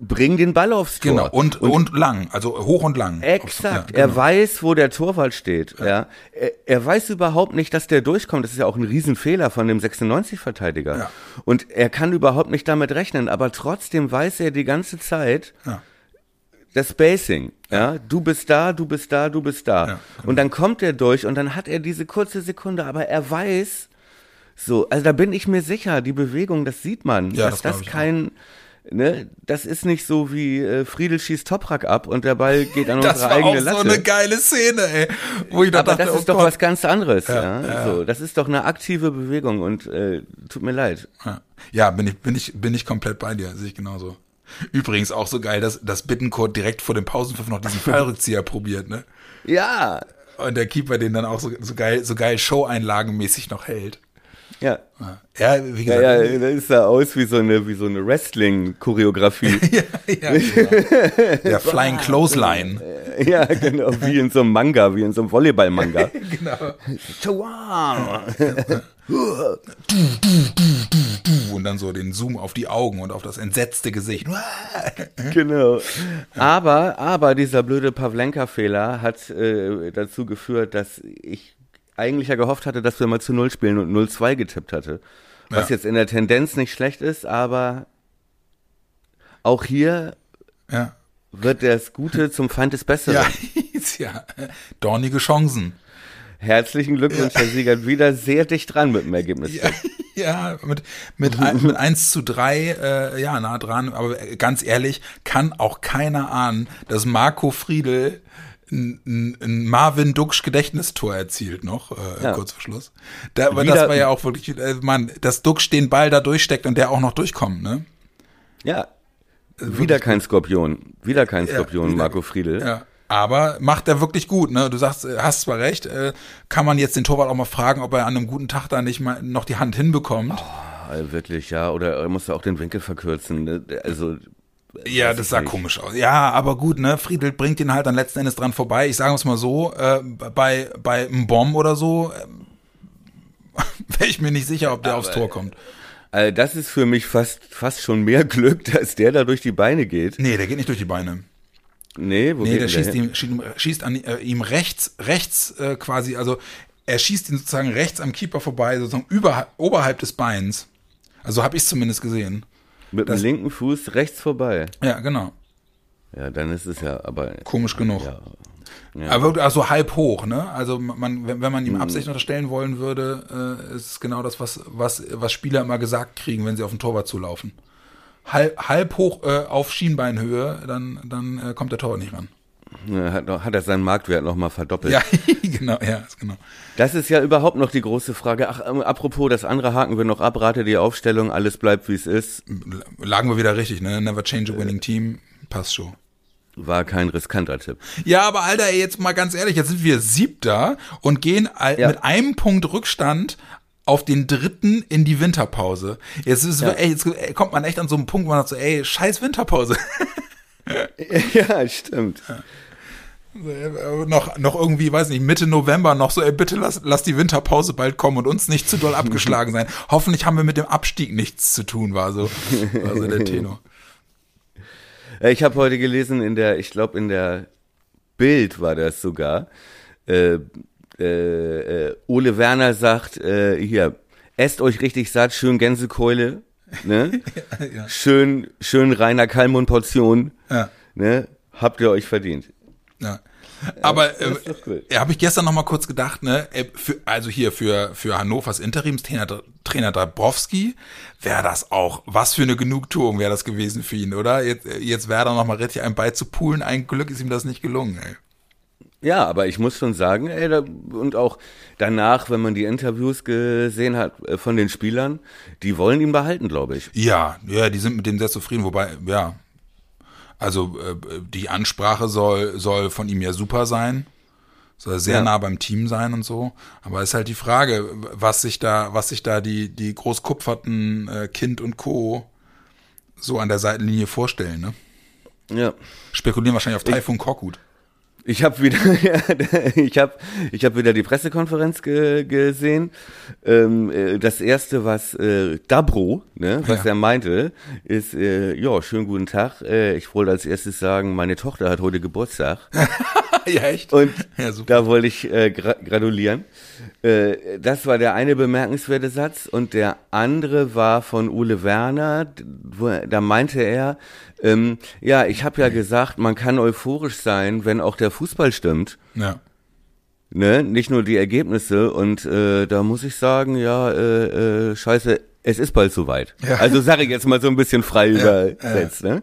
Bring den Ball aufs Tor. Genau. Und, und, lang, also hoch und lang. Exakt. Ja, Er genau. weiß, wo der Torwart steht. Ja. Er, er weiß überhaupt nicht, dass der durchkommt. Das ist ja auch ein Riesenfehler von dem 96-Verteidiger. Ja. Und er kann überhaupt nicht damit rechnen. Aber trotzdem weiß er die ganze Zeit, Ja. das Spacing. Ja. Du bist da, du bist da, du bist da. Ja, Und dann kommt er durch und dann hat er diese kurze Sekunde, aber er weiß, so, also da bin ich mir sicher, die Bewegung, das sieht man, Ja, dass das das ich auch. Ne, das ist nicht so wie äh, Friedel schießt Toprak ab und der Ball geht an Das unsere war auch eigene so Latte. eine geile Szene, ey. Wo ich da Aber dachte, das oh ist doch Gott. was ganz anderes, ja. Ja, ja. So, das ist doch eine aktive Bewegung und äh, tut mir leid. Ja, ja bin, ich, bin, ich, bin ich komplett bei dir, sehe ich genauso. Übrigens auch so geil, dass, dass Bittencourt direkt vor dem Pausenpfiff noch diesen Fallrückzieher probiert, ne? Ja, Und der Keeper den dann auch so, so geil, so geil Show-Einlagenmäßig noch hält. Ja. Ja, wie Ja, gesagt. ja, das sah aus wie so eine, wie so eine Wrestling-Choreografie. ja, ja, genau. Der Flying Clothesline. ja, genau, wie in so einem Manga, wie in so einem Volleyball-Manga. genau. Chihuahua. Und dann so den Zoom auf die Augen und auf das entsetzte Gesicht. genau. Aber, aber dieser blöde Pavlenka-Fehler hat äh, dazu geführt, dass ich eigentlich ja gehofft hatte, dass wir mal zu Null spielen und 0-2 getippt hatte. Was Ja. jetzt in der Tendenz nicht schlecht ist, aber auch hier Ja. wird das Gute zum Feind des Besseren. Ja, ja. Dornige Chancen. Herzlichen Glückwunsch, Herr Siegert, wieder sehr dicht dran mit dem Ergebnis. Ja, ja mit, mit, ein, mit 1 zu 3, äh, ja, nah dran. Aber ganz ehrlich, kann auch keiner ahnen, dass Marco Friedel ein, ein, Marvin Duksch Gedächtnistor erzielt noch, äh, Ja. kurz vor Schluss. Da, aber das war ja auch wirklich, äh, Mann, dass Duksch den Ball da durchsteckt und der auch noch durchkommt, ne? Ja. Wieder kein Skorpion. Wieder kein Skorpion, wieder- Marco Friedel. Ja. Aber macht er wirklich gut, ne? Du sagst, äh, hast zwar recht, äh, kann man jetzt den Torwart auch mal fragen, ob er an einem guten Tag da nicht mal noch die Hand hinbekommt. Ah, Wirklich, ja. Oder er musste auch den Winkel verkürzen. ne? Also Ja, das sah nicht. komisch aus. Ja, aber gut, ne? Friedel bringt ihn halt dann letzten Endes dran vorbei. Ich sage es mal so, äh, bei, bei einem Bomb oder so äh, wäre ich mir nicht sicher, ob der aufs Tor kommt. Also das ist für mich fast, fast schon mehr Glück, dass der da durch die Beine geht. Nee, der geht nicht durch die Beine. Nee, wo Nee, geht der schießt ihm, schießt schießt an äh, ihm rechts, rechts äh, quasi, also er schießt ihn sozusagen rechts am Keeper vorbei, sozusagen über, oberhalb des Beins. Also habe ich zumindest gesehen. Mit dem linken Fuß rechts vorbei. Ja, genau. Ja, dann ist es ja, aber Komisch genug. ja. ja. Aber wirklich, also halb hoch, ne? Also man, wenn, wenn man ihm Absicht unterstellen wollen würde, äh, ist es genau das, was, was, was Spieler immer gesagt kriegen, wenn sie auf den Torwart zulaufen. Halb, halb hoch äh, auf Schienbeinhöhe, dann, dann äh, kommt der Torwart nicht ran. Hat, noch- hat er seinen Marktwert nochmal verdoppelt. Ja, genau, ja, genau. Das ist ja überhaupt noch die große Frage. Ach, ähm, apropos, das andere haken wir noch ab, rate die Aufstellung, alles bleibt wie es ist. Lagen wir wieder richtig, ne? Never change a winning team. Passt schon. War kein riskanter Tipp. Ja, aber Alter, ey, jetzt mal ganz ehrlich, jetzt sind wir siebter und gehen Ja. mit einem Punkt Rückstand auf den dritten in die Winterpause. Jetzt, ist, Ja. ey, jetzt kommt man echt an so einen Punkt, wo man sagt so, ey, scheiß Winterpause. ja, stimmt. Äh, noch, noch irgendwie, weiß nicht, Mitte November noch so, ey, bitte lass, lass die Winterpause bald kommen und uns nicht zu doll abgeschlagen sein. Hoffentlich haben wir mit dem Abstieg nichts zu tun, war so, war so der Tenor. Ich habe heute gelesen in der, ich glaube in der Bild war das sogar. Äh, äh, äh, Ole Werner sagt äh, hier, esst euch richtig satt, schön Gänsekeule, ne? ja. Schön, schön reiner Kalmund Portion, Ja. ne? Habt ihr euch verdient. Ja. Aber äh, gut. habe ich gestern noch mal kurz gedacht, ne, äh, für, also hier für für Hannovers Interimstrainer Trainer Dabrowski wäre das auch was für eine Genugtuung wäre das gewesen für ihn, oder? Jetzt äh, jetzt wäre da noch mal richtig ein Ball zu poolen. Ein Glück ist ihm das nicht gelungen. Ey. Ja, aber ich muss schon sagen, ey, da, und auch danach, wenn man die Interviews gesehen hat äh, von den Spielern, die wollen ihn behalten, glaube ich. Ja, ja, die sind mit dem sehr zufrieden, wobei ja, also äh, die Ansprache soll soll von ihm ja super sein. Soll sehr Ja. nah beim Team sein und so. Aber ist halt die Frage, was sich da, was sich da die, die großkupferten äh, Kind und Co. so an der Seitenlinie vorstellen, ne? Ja. Spekulieren wahrscheinlich auf Taifun Korkut. Ich habe wieder, ich habe, ich habe wieder die Pressekonferenz ge gesehen. Ähm, äh, das erste, was äh, Dabro, ne, was Ja. er meinte, ist, äh, ja, schönen guten Tag. Äh, ich wollte als erstes sagen, meine Tochter hat heute Geburtstag. ja, echt? Und Ja, da wollte ich äh, gra gratulieren. Äh, das war der eine bemerkenswerte Satz. Und der andere war von Ole Werner. Wo, da meinte er, ähm, ja, ich habe ja gesagt, man kann euphorisch sein, wenn auch der Fußball stimmt. Ja. Ne? Nicht nur die Ergebnisse. Und äh, da muss ich sagen, ja, äh, äh, scheiße, es ist bald soweit. Ja. Also sage ich jetzt mal so ein bisschen frei übersetzt. Ne?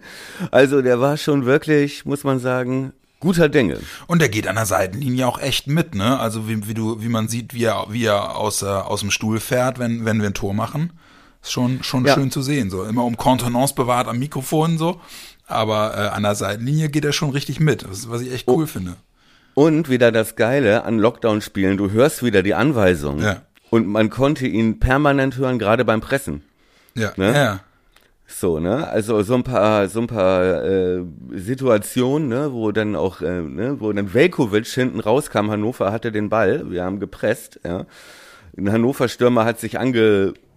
Also der war schon wirklich, muss man sagen, guter Dinge. Und er geht an der Seitenlinie auch echt mit, ne? Also wie, wie du, wie man sieht, wie er, wie er aus, äh, aus dem Stuhl fährt, wenn, wenn wir ein Tor machen. Ist schon, schon Ja. schön zu sehen. So immer um Kontenance bewahrt am Mikrofon so. Aber äh, an der Seitenlinie geht er schon richtig mit, was, was ich echt Oh. cool finde. Und wieder das Geile an Lockdown-Spielen, du hörst wieder die Anweisung. Ja. Und man konnte ihn permanent hören, gerade beim Pressen. Ja. Ne? Ja. So, ne? Also so ein paar, so ein paar äh, Situationen, ne, wo dann auch, äh, ne, wo dann Velkovic hinten rauskam, Hannover hatte den Ball, wir haben gepresst, ja. Ein Hannover-Stürmer hat sich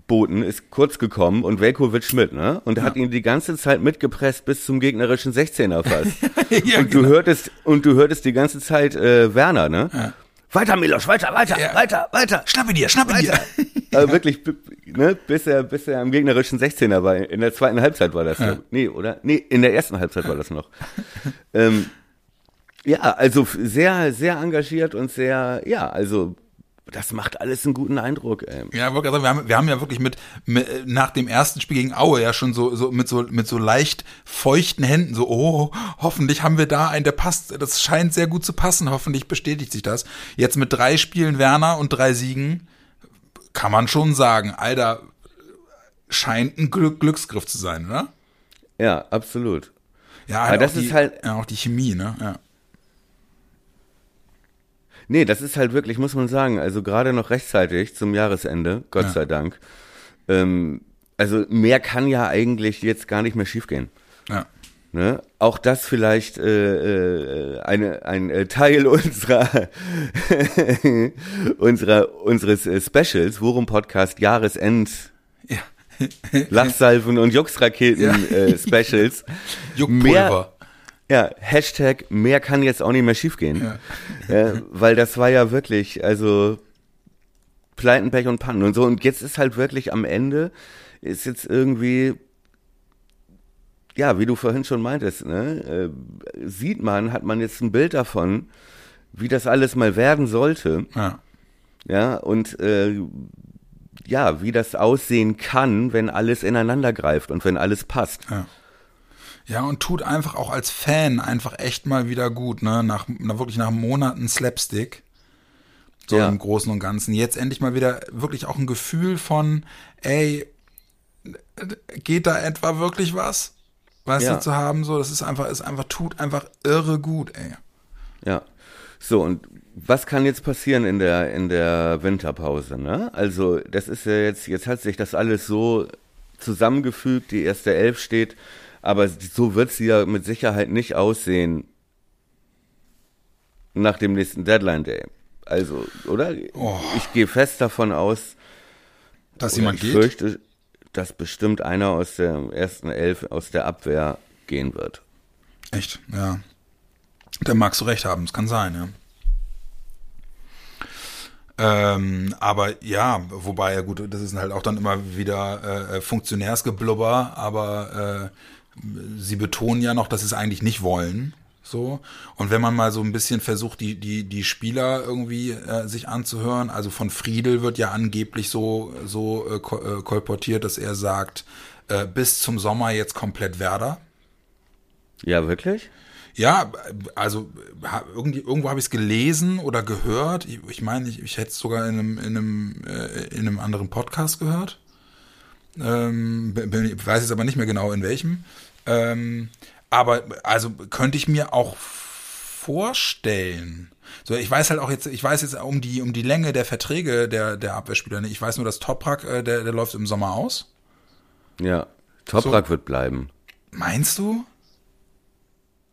angeboten, ist kurz gekommen und Velkovic mit, ne? Und hat ihn die ganze Zeit mitgepresst bis zum gegnerischen 16er fast. ja, und du genau. hörtest, und du hörtest die ganze Zeit äh, Werner, ne? Ja. Weiter, Milos, weiter, weiter, Ja. weiter, weiter. Schnappe dir, schnappe dir. Also wirklich, ne, bis er, bis er am gegnerischen 16er war. In der zweiten Halbzeit war das. Ja. Nee, oder? Nee, in der ersten Halbzeit war das noch. ähm, ja, also sehr, sehr engagiert und sehr, ja, also das macht alles einen guten Eindruck. Ey. Ja, wir haben, wir haben ja wirklich mit, mit nach dem ersten Spiel gegen Aue ja schon so, so mit so mit so leicht feuchten Händen so, oh, hoffentlich haben wir da einen, der passt, das scheint sehr gut zu passen, hoffentlich bestätigt sich das. Jetzt mit drei Spielen Werner und drei Siegen kann man schon sagen, Alter, scheint ein Glück, Glücksgriff zu sein, oder? Ja, absolut. Ja, Aber das die, ist halt- ja, auch die Chemie, ne? Ja. Nee, das ist halt wirklich, muss man sagen, also gerade noch rechtzeitig zum Jahresende, Gott Ja. sei Dank. Ähm, also mehr kann ja eigentlich jetzt gar nicht mehr schiefgehen. Ja. Ne? Auch das vielleicht äh, äh, eine, ein äh, Teil unserer, unserer unseres äh, Specials, Worum Podcast Jahresend Ja. Lachsalven und Juxraketen Ja. äh, Specials. Juckpulver. Ja, Hashtag mehr kann jetzt auch nicht mehr schiefgehen. Ja. weil das war ja wirklich, also Pleiten, Pech und Pannen und so. Und jetzt ist halt wirklich am Ende, ist jetzt irgendwie, ja, wie du vorhin schon meintest, ne, äh, sieht man, hat man jetzt ein Bild davon, wie das alles mal werden sollte. Ja. Ja, und äh, ja, wie das aussehen kann, wenn alles ineinander greift und wenn alles passt. Ja. Ja, und tut einfach auch als Fan einfach echt mal wieder gut, ne? Nach, nach wirklich nach Monaten Slapstick. So Ja. im Großen und Ganzen. Jetzt endlich mal wieder wirklich auch ein Gefühl von, ey, geht da etwa wirklich was? Weißt Ja. du, zu haben, so, das ist einfach, ist einfach, tut einfach irre gut, ey. Ja. So, und was kann jetzt passieren in der, in der Winterpause, ne? Also, das ist ja jetzt, jetzt hat sich das alles so zusammengefügt, die erste Elf steht, aber so wird sie ja mit Sicherheit nicht aussehen nach dem nächsten Deadline Day. Also, oder? Oh. Ich gehe fest davon aus, Dass jemand ich geht? fürchte, dass bestimmt einer aus der ersten Elf, aus der Abwehr gehen wird. Echt, ja. Da magst du recht haben, es kann sein, ja. Ähm, aber ja, wobei, ja gut, das ist halt auch dann immer wieder äh, Funktionärsgeblubber, aber äh, sie betonen ja noch, dass sie es eigentlich nicht wollen. So. Und wenn man mal so ein bisschen versucht, die, die, die Spieler irgendwie äh, sich anzuhören, also von Friedel wird ja angeblich so, so äh, äh, kolportiert, dass er sagt, äh, bis zum Sommer jetzt komplett Werder. Ja, wirklich? Ja, also irgendwie, irgendwo habe ich es gelesen oder gehört. Ich, ich meine, ich, ich hätte es sogar in einem, in, einem, äh, in einem anderen Podcast gehört. Ähm, bin- weiß jetzt aber nicht mehr genau in welchem. Ähm, aber also könnte ich mir auch vorstellen. So, ich weiß halt auch jetzt, ich weiß jetzt um die um die Länge der Verträge der der Abwehrspieler. nicht. Ich weiß nur, dass Toprak, äh, der der läuft im Sommer aus. Ja. Toprak wird bleiben. Meinst du?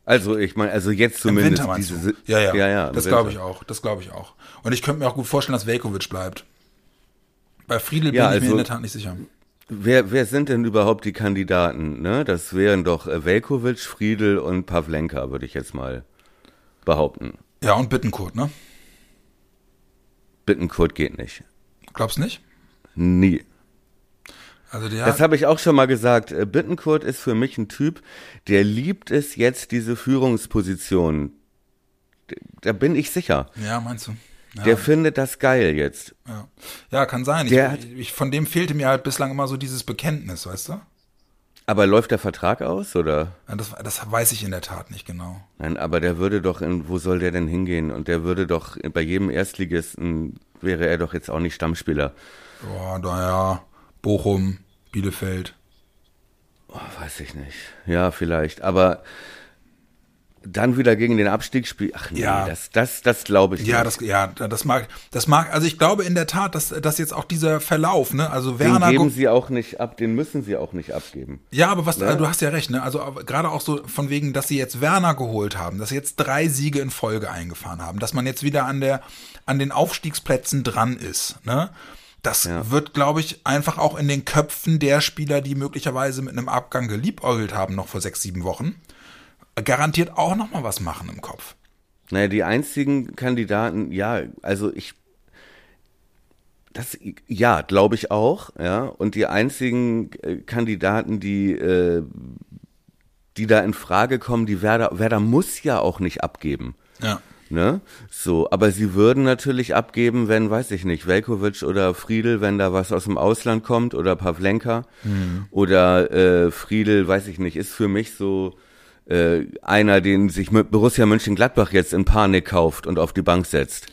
Also ich meine, also jetzt Im zumindest Winter meinst diese du? Ja, ja, ja, ja im das Winter. glaube ich auch. Das glaube ich auch. Und ich könnte mir auch gut vorstellen, dass Velkovic bleibt. Bei Friedel Ja, bin ich mir also- in der Tat nicht sicher. Wer, wer sind denn überhaupt die Kandidaten? Ne? Das wären doch äh, Velkovic, Friedel und Pavlenka, würde ich jetzt mal behaupten. Ja, und Bittenkurt, ne? Bittenkurt geht nicht. Glaubst nicht? Nie. Also der Das habe ich auch schon mal gesagt. Äh, Bittenkurt ist für mich ein Typ, der liebt es jetzt, diese Führungsposition. Da bin ich sicher. Ja, meinst du? Ja, Der findet das geil jetzt. ja. ja kann sein. Der hat- Ich, ich, von dem fehlte mir halt bislang immer so dieses Bekenntnis, weißt du? Aber läuft der Vertrag aus oder? Ja, Das, das weiß ich in der Tat nicht genau. Nein, aber der würde doch in, wo soll der denn hingehen? Und der würde doch bei jedem Erstligisten wäre er doch jetzt auch nicht Stammspieler. Boah, naja, Bochum, Bielefeld. Oh, weiß ich nicht. Ja, vielleicht. Aber dann wieder gegen den Abstieg spielen. Ach nee, Ja. das, das, das glaube ich Ja, nicht. das, ja, das mag, das mag, also ich glaube in der Tat, dass, dass jetzt auch dieser Verlauf, ne, also den Werner, geben Go- sie auch nicht ab, den müssen sie auch nicht abgeben. Ja, aber was, Ne? also du hast ja recht, ne? Also gerade auch so von wegen, dass sie jetzt Werner geholt haben, dass sie jetzt drei Siege in Folge eingefahren haben, dass man jetzt wieder an der, an den Aufstiegsplätzen dran ist, ne? Das Ja. wird, glaube ich, einfach auch in den Köpfen der Spieler, die möglicherweise mit einem Abgang geliebäugelt haben, noch vor sechs, sieben Wochen, garantiert auch noch mal was machen im Kopf. Naja, die einzigen Kandidaten, ja, also ich, das, ja, glaube ich auch, ja. Und die einzigen äh, Kandidaten, die, äh, die da in Frage kommen, die Werder, Werder muss ja auch nicht abgeben. Ja. Ne? So, aber sie würden natürlich abgeben, wenn, weiß ich nicht, Velkovic oder Friedel, wenn da was aus dem Ausland kommt oder Pavlenka oder äh, Friedel, weiß ich nicht, ist für mich so äh, einer, den sich mit Borussia Mönchengladbach jetzt in Panik kauft und auf die Bank setzt.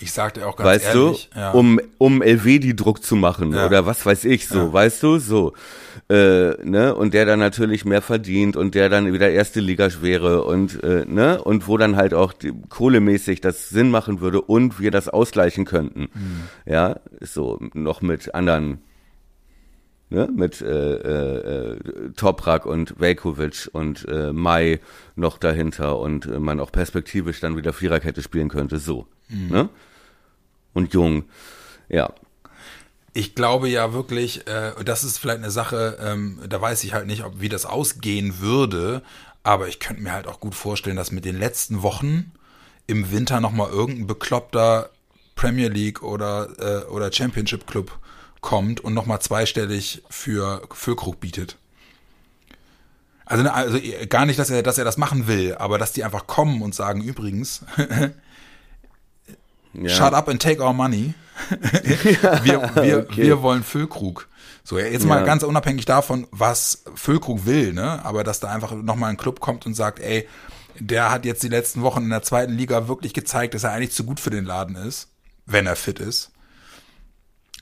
Ich sagte auch ganz Weißt ehrlich, du, ja. um um LW Druck zu machen Ja. oder was weiß ich so, weißt du, so. Äh, ne? Und der dann natürlich mehr verdient und der dann wieder erste Liga wäre und äh, ne und wo dann halt auch die, kohlemäßig das Sinn machen würde und wir das ausgleichen könnten. Mhm. Ja, so noch mit anderen Ne? Mit äh, äh, Toprak und Velkovic und äh, Mai noch dahinter und äh, man auch perspektivisch dann wieder Viererkette spielen könnte, so. Mhm. Ne? Und Jung, ja. Ich glaube ja wirklich, äh, das ist vielleicht eine Sache, ähm, da weiß ich halt nicht, ob wie das ausgehen würde, aber ich könnte mir halt auch gut vorstellen, dass mit den letzten Wochen im Winter nochmal irgendein bekloppter Premier League oder, äh, oder Championship Club kommt und nochmal zweistellig für Füllkrug bietet. Also, ne, also gar nicht, dass er, dass er das machen will, aber dass die einfach kommen und sagen, übrigens, ja. shut up and take our money. wir, wir, okay. wir wollen Füllkrug. So, ja, jetzt mal Ja. ganz unabhängig davon, was Füllkrug will, ne? Aber dass da einfach nochmal ein Club kommt und sagt, ey, der hat jetzt die letzten Wochen in der zweiten Liga wirklich gezeigt, dass er eigentlich zu gut für den Laden ist, wenn er fit ist.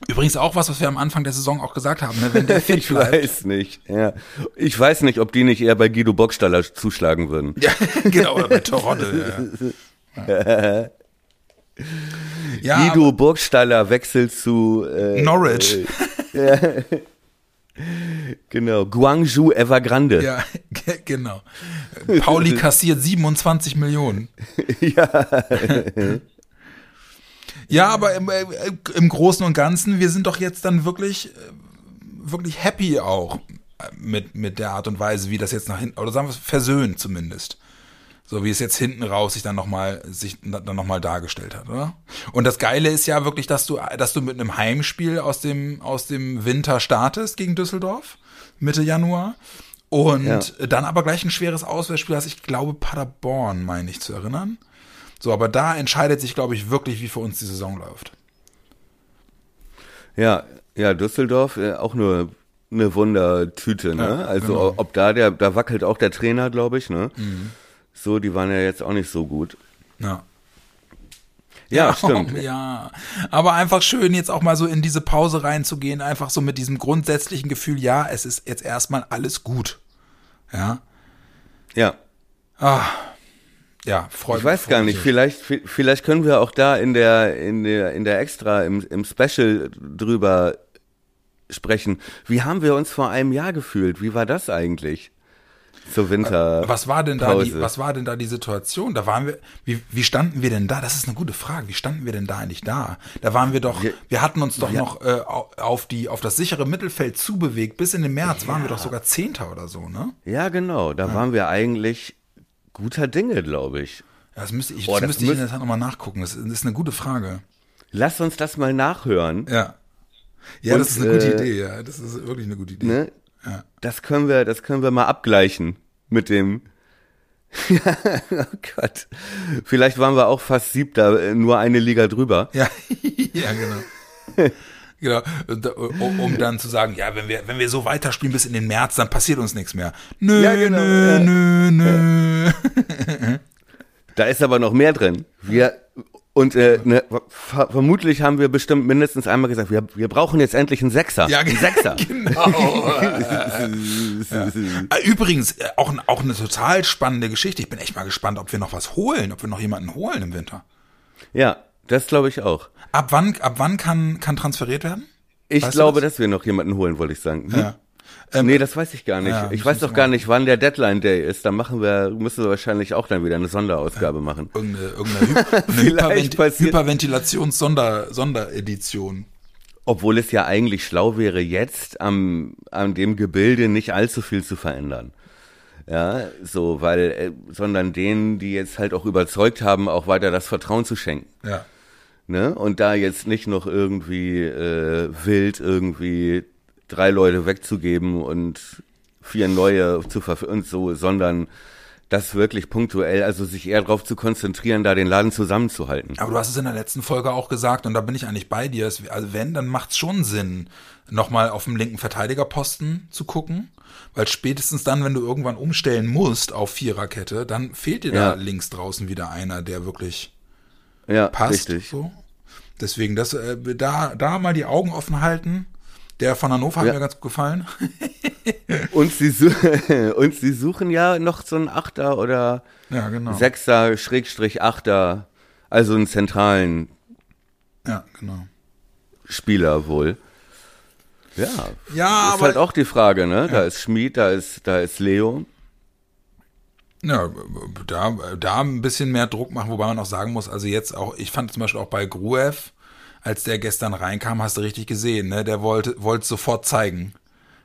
Übrigens auch was, was wir am Anfang der Saison auch gesagt haben, ne? wenn der fit Ich bleibt. weiß nicht, ja. Ich weiß nicht, ob die nicht eher bei Guido Bockstaller zuschlagen würden. Ja, genau, oder bei Toronto. Ja. ja, Guido Burgstaller wechselt zu äh, Norwich. genau Guangzhou Evergrande. Ja, ge- genau. Pauli kassiert 27 Millionen. ja. Ja, aber im, äh, im Großen und Ganzen, wir sind doch jetzt dann wirklich, äh, wirklich happy auch äh, mit, mit der Art und Weise, wie das jetzt nach hinten, oder sagen wir es, versöhnt zumindest. So wie es jetzt hinten raus sich dann nochmal, sich dann nochmal dargestellt hat, oder? Und das Geile ist ja wirklich, dass du, dass du mit einem Heimspiel aus dem, aus dem Winter startest gegen Düsseldorf, Mitte Januar. Und Ja. dann aber gleich ein schweres Auswärtsspiel hast. Ich glaube, Paderborn, meine ich zu erinnern. So, aber da entscheidet sich, glaube ich, wirklich, wie für uns die Saison läuft. Ja, ja, Düsseldorf, äh, auch nur eine Wundertüte, ne? Ja, also genau. ob da der, da wackelt auch der Trainer, glaube ich, ne? So, die waren ja jetzt auch nicht so gut. Ja. Ja, stimmt. Ja, aber einfach schön, jetzt auch mal so in diese Pause reinzugehen, einfach so mit diesem grundsätzlichen Gefühl, ja, es ist jetzt erstmal alles gut. Ja. Ja. Ah, ja, freut Ich weiß gar nicht, vielleicht, vielleicht können wir auch da in der, in der, in der Extra, im, im Special drüber sprechen. Wie haben wir uns vor einem Jahr gefühlt? Wie war das eigentlich? Zur Winter. Was war denn da die, was war denn da die Situation? Da waren wir, wie, wie standen wir denn da? Das ist eine gute Frage. Wie standen wir denn da eigentlich da? Da waren wir doch, wir, Wir- hatten uns doch wir- noch äh, au- auf die, auf das sichere Mittelfeld zubewegt. Bis in den März waren wir doch sogar Zehnter oder so, ne? Ja, genau. Da waren wir eigentlich guter Dinge, glaube ich. Ja, das müsste ich, Boah, das müsste ich in müsst- der Tat nochmal nachgucken. Das ist, das ist eine gute Frage. Lass uns das mal nachhören. Ja. Ja, Und, das ist eine gute äh, Idee, ja. Das ist wirklich eine gute Idee. Ne? Ja. Das können wir, das können wir mal abgleichen mit dem. oh Gott. Vielleicht waren wir auch fast siebter, äh, nur eine Liga drüber. Ja, ja, genau. Genau, um, um dann zu sagen, ja, wenn wir, wenn wir so weiterspielen bis in den März, dann passiert uns nichts mehr. Nö, Ja, genau, nö, ja. nö, nö. Da ist aber noch mehr drin. Wir und äh, ne, ver vermutlich haben wir bestimmt mindestens einmal gesagt, wir, wir brauchen jetzt endlich einen Sechser. Ja, einen Sechser. genau. Äh, Übrigens, äh, auch, auch eine total spannende Geschichte. Ich bin echt mal gespannt, ob wir noch was holen, ob wir noch jemanden holen im Winter. Ja, das glaube ich auch. Ab wann, ab wann kann, kann transferiert werden? Ich Weißt glaube, das? dass wir noch jemanden holen, wollte ich sagen. Hm? Ja. Ähm, nee, das weiß ich gar nicht. ja, ich weiß doch gar nicht, wann der Deadline Day ist. Da machen wir, müssen wir wahrscheinlich auch dann wieder eine Sonderausgabe machen. Irgendeine, irgendeine, Hy Hyperventilations-Sonderedition. Obwohl es ja eigentlich schlau wäre, jetzt am, an dem Gebilde nicht allzu viel zu verändern. Ja, so, weil, äh, sondern denen, die jetzt halt auch überzeugt haben, auch weiter das Vertrauen zu schenken. Ja. Ne? Und da jetzt nicht noch irgendwie äh, wild irgendwie drei Leute wegzugeben und vier neue zu verf und so, sondern das wirklich punktuell, also sich eher darauf zu konzentrieren, da den Laden zusammenzuhalten. Aber du hast es in der letzten Folge auch gesagt, und da bin ich eigentlich bei dir. Also wenn, dann macht es schon Sinn, nochmal auf dem linken Verteidigerposten zu gucken. Weil spätestens dann, wenn du irgendwann umstellen musst auf Viererkette, dann fehlt dir Ja. da links draußen wieder einer, der wirklich Ja, passt. richtig. So. Deswegen, das, äh, da, da mal die Augen offen halten. Der von Hannover hat Ja. mir ganz gut gefallen. Und sie, und sie suchen ja noch so einen Achter oder ja, genau. Sechser, Schrägstrich Achter, also einen zentralen Ja, genau. Spieler wohl. Ja, Ja, ist aber- halt auch die Frage, ne? Da ist Schmied, da ist, da ist Leo. Ja, da, da ein bisschen mehr Druck machen, wobei man auch sagen muss, also jetzt auch, ich fand zum Beispiel auch bei Gruev, als der gestern reinkam, hast du richtig gesehen, ne? Der wollte, wollte sofort zeigen,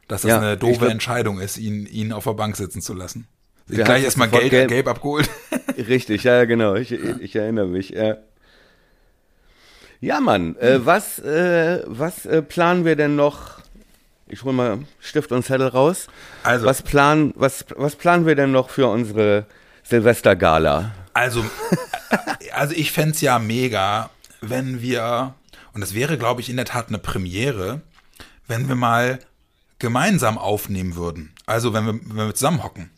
dass das Ja, eine ich doofe glaub- Entscheidung ist, ihn, ihn auf der Bank sitzen zu lassen. Der Gleich erstmal gelb, gelb- gelb abgeholt. Richtig, ja, ja, genau. Ich, ich erinnere mich. Ja, ja Mann, äh, was, äh, was äh, planen wir denn noch? Ich hol mal Stift und Zettel raus. Also, Was planen, was, was planen wir denn noch für unsere Silvestergala? Also, also ich fänd's ja mega, wenn wir, und das wäre, glaube ich, in der Tat eine Premiere, wenn wir mal gemeinsam aufnehmen würden. Also wenn wir, wenn wir zusammen hocken.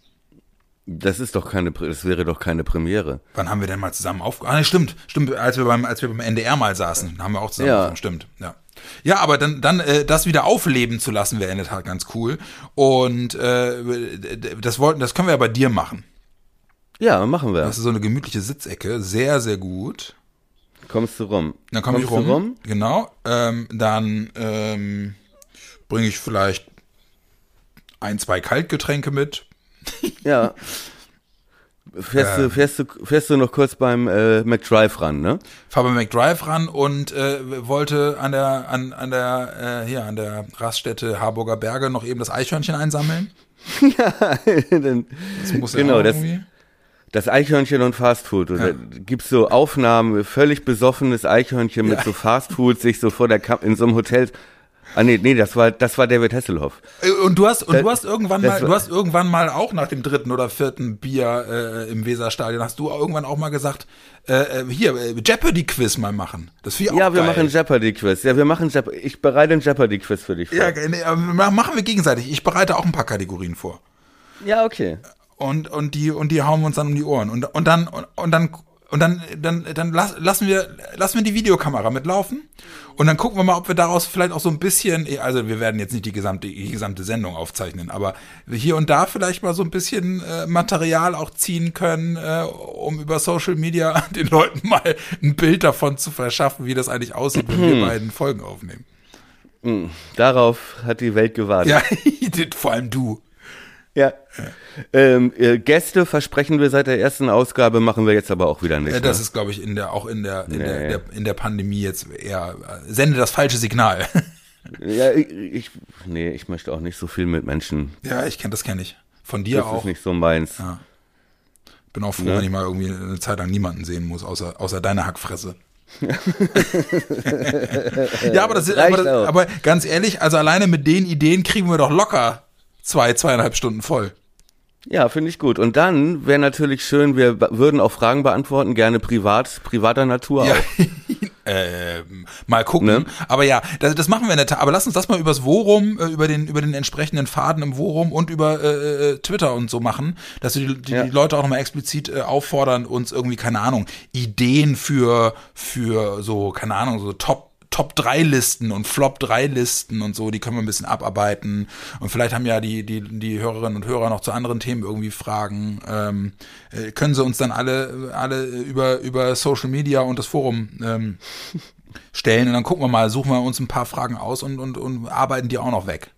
Das ist doch keine, das wäre doch keine Premiere. Wann haben wir denn mal zusammen auf? Ah, nee, stimmt, stimmt. Als wir beim, als wir beim NDR mal saßen, haben wir auch zusammen. Ja. aufgenommen, Stimmt, ja. Ja, aber dann, dann äh, das wieder aufleben zu lassen, wäre in der Tat ganz cool. Und äh, das wollten, das können wir ja bei dir machen. Ja, machen wir. Das ist so eine gemütliche Sitzecke, sehr, sehr gut. Kommst du rum? Dann komme ich Kommst rum. du Genau. Ähm, dann ähm, bringe ich vielleicht ein, zwei Kaltgetränke mit. Ja. Fährst, du, fährst, du, fährst du noch kurz beim äh, McDrive ran, ne? Fahre beim McDrive ran und äh, wollte an der an, an der äh, hier an der Raststätte Harburger Berge noch eben das Eichhörnchen einsammeln. Dann, Das muss Genau, ja das- irgendwie. das Eichhörnchen und Fastfood. Ja. Da gibt's so Aufnahmen, völlig besoffenes Eichhörnchen mit Ja. so Fastfood sich so vor der Kam in so einem Hotel. Ah nee, nee, das war das war David Hasselhoff. Äh, Und du hast und Das- du hast irgendwann mal du hast irgendwann mal auch nach dem dritten oder vierten Bier äh, im Weserstadion hast du irgendwann auch mal gesagt äh, äh, hier äh, Jeopardy Quiz mal machen. Das auch Ja, wir geil. machen Jeopardy Quiz. Ja, wir machen Jeopardy. Ich bereite ein Jeopardy Quiz für dich vor. Ja, nee, machen wir gegenseitig. Ich bereite auch ein paar Kategorien vor. ja okay. Und, und die, und die hauen wir uns dann um die Ohren. Und, und dann, und, und dann, und dann, dann, dann lass, lassen wir, lassen wir die Videokamera mitlaufen. Und dann gucken wir mal, ob wir daraus vielleicht auch so ein bisschen, also wir werden jetzt nicht die gesamte, die gesamte Sendung aufzeichnen, aber hier und da vielleicht mal so ein bisschen äh, Material auch ziehen können, äh, um über Social Media den Leuten mal ein Bild davon zu verschaffen, wie das eigentlich aussieht, wenn wir beiden Folgen aufnehmen. Darauf hat die Welt gewartet. Ja, vor allem du. Ja. Ähm, äh, Gäste versprechen wir seit der ersten Ausgabe, machen wir jetzt aber auch wieder nicht. Ja, das ne? ist, glaube ich, in der, auch in der, in, Nee. der, der, in der Pandemie jetzt eher, äh, sende das falsche Signal. ja, ich, ich, nee, ich möchte auch nicht so viel mit Menschen. ja, ich kenne das kenne ich. Von dir Das auch. ist nicht so meins. Ja. Bin auch froh, Ne? wenn ich mal irgendwie eine Zeit lang niemanden sehen muss, außer, außer deine Hackfresse. ja, aber das ist, aber, aber ganz ehrlich, also alleine mit den Ideen kriegen wir doch locker zwei, zweieinhalb Stunden voll. Ja, finde ich gut. Und dann wäre natürlich schön, wir würden auch Fragen beantworten, gerne privat, privater Natur Ja. ähm, mal gucken. Ne? Aber ja, das, das machen wir in der Tat. Aber lass uns das mal übers Forum, äh, über den, über den entsprechenden Faden im Forum und über äh, äh, Twitter und so machen, dass wir die, die, Ja. die Leute auch nochmal explizit äh, auffordern, uns irgendwie, keine Ahnung, Ideen für, für so, keine Ahnung, so Top Top 3 Listen und Flop 3 Listen und so, die können wir ein bisschen abarbeiten. Und vielleicht haben ja die, die, die Hörerinnen und Hörer noch zu anderen Themen irgendwie Fragen. Ähm, äh, können sie uns dann alle, alle über, über Social Media und das Forum ähm, stellen und dann gucken wir mal, suchen wir uns ein paar Fragen aus und, und, und arbeiten die auch noch weg.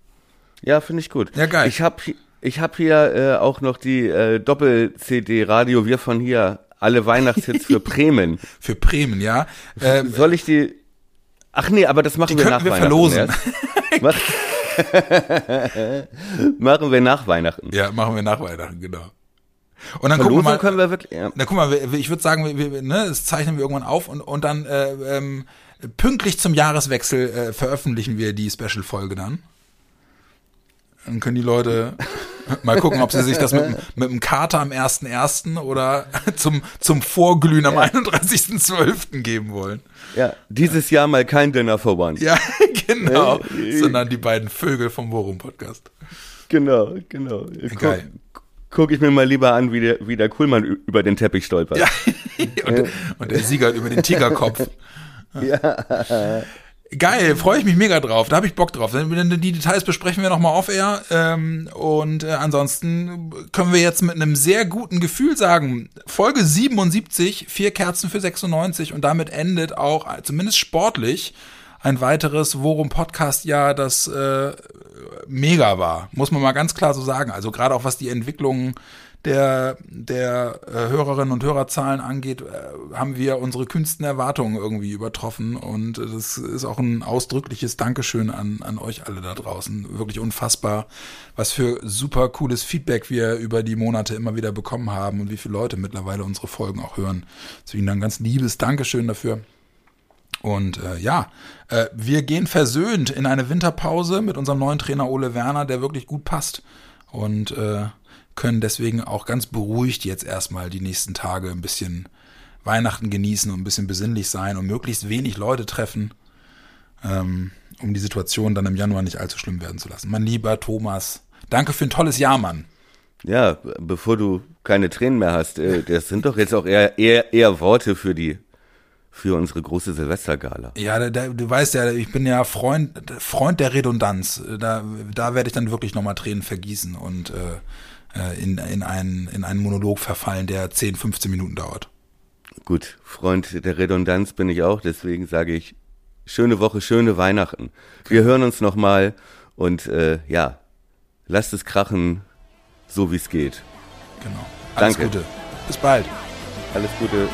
Ja, finde ich gut. Ja, geil. Ich habe ich hab hier äh, auch noch die äh, Doppel-CD Radio Wir von hier, alle Weihnachtshits für Bremen. Für Bremen, ja. Ähm, Soll ich die Ach nee, aber das machen Die wir nach wir Weihnachten verlosen. erst. Mach- machen wir nach Weihnachten. ja, machen wir nach Weihnachten, genau. Und dann gucken wir Verlosen mal, können wir wirklich. Ja. Na guck mal, ich würde sagen, wir, wir, ne, das zeichnen wir irgendwann auf und, und dann äh, ähm, pünktlich zum Jahreswechsel äh, veröffentlichen wir die Special-Folge dann. Dann können die Leute mal gucken, ob sie sich das mit, dem- mit dem Kater am 1.1. oder zum, zum Vorglühen am 31.12. geben wollen. ja, dieses Jahr mal kein Dinner for One. Ja, genau. Äh, Sondern die beiden Vögel vom Worum-Podcast. Genau, genau. Geil. Guck, guck ich mir mal lieber an, wie der, wie der Kuhlmann über den Teppich stolpert. Ja. und, und der Sieger über den Tigerkopf. Geil, freue ich mich mega drauf. Da habe ich Bock drauf. Die Details besprechen wir nochmal off-air. Ähm, und äh, ansonsten können wir jetzt mit einem sehr guten Gefühl sagen, Folge 77, vier Kerzen für 96 und damit endet auch, äh, zumindest sportlich, ein weiteres Worum Podcast Jahr, das äh, mega war, muss man mal ganz klar so sagen. Also gerade auch was die Entwicklung der, der äh, Hörerinnen und Hörerzahlen angeht, äh, haben wir unsere kühnsten Erwartungen irgendwie übertroffen. Und das ist auch ein ausdrückliches Dankeschön an, an euch alle da draußen. Wirklich unfassbar, was für super cooles Feedback wir über die Monate immer wieder bekommen haben und wie viele Leute mittlerweile unsere Folgen auch hören. Deswegen ein ganz liebes Dankeschön dafür. Und äh, ja, äh, wir gehen versöhnt in eine Winterpause mit unserem neuen Trainer Ole Werner, der wirklich gut passt. Und äh, können deswegen auch ganz beruhigt jetzt erstmal die nächsten Tage ein bisschen Weihnachten genießen und ein bisschen besinnlich sein und möglichst wenig Leute treffen, ähm, um die Situation dann im Januar nicht allzu schlimm werden zu lassen. Mein lieber Thomas, danke für ein tolles Jahr, Mann. Ja, bevor du keine Tränen mehr hast, äh, das sind doch jetzt auch eher, eher, eher Worte für die für unsere große Silvestergala. Ja, da, da, du weißt ja, ich bin ja Freund, Freund der Redundanz. Da, da werde ich dann wirklich nochmal Tränen vergießen und äh, äh, in, in, einen, in einen Monolog verfallen, der 10, 15 Minuten dauert. Gut, Freund der Redundanz bin ich auch, deswegen sage ich schöne Woche, schöne Weihnachten. Wir hören uns nochmal und äh, ja, lasst es krachen, so wie es geht. Genau. Alles Danke. Gute. Bis bald. Alles Gute.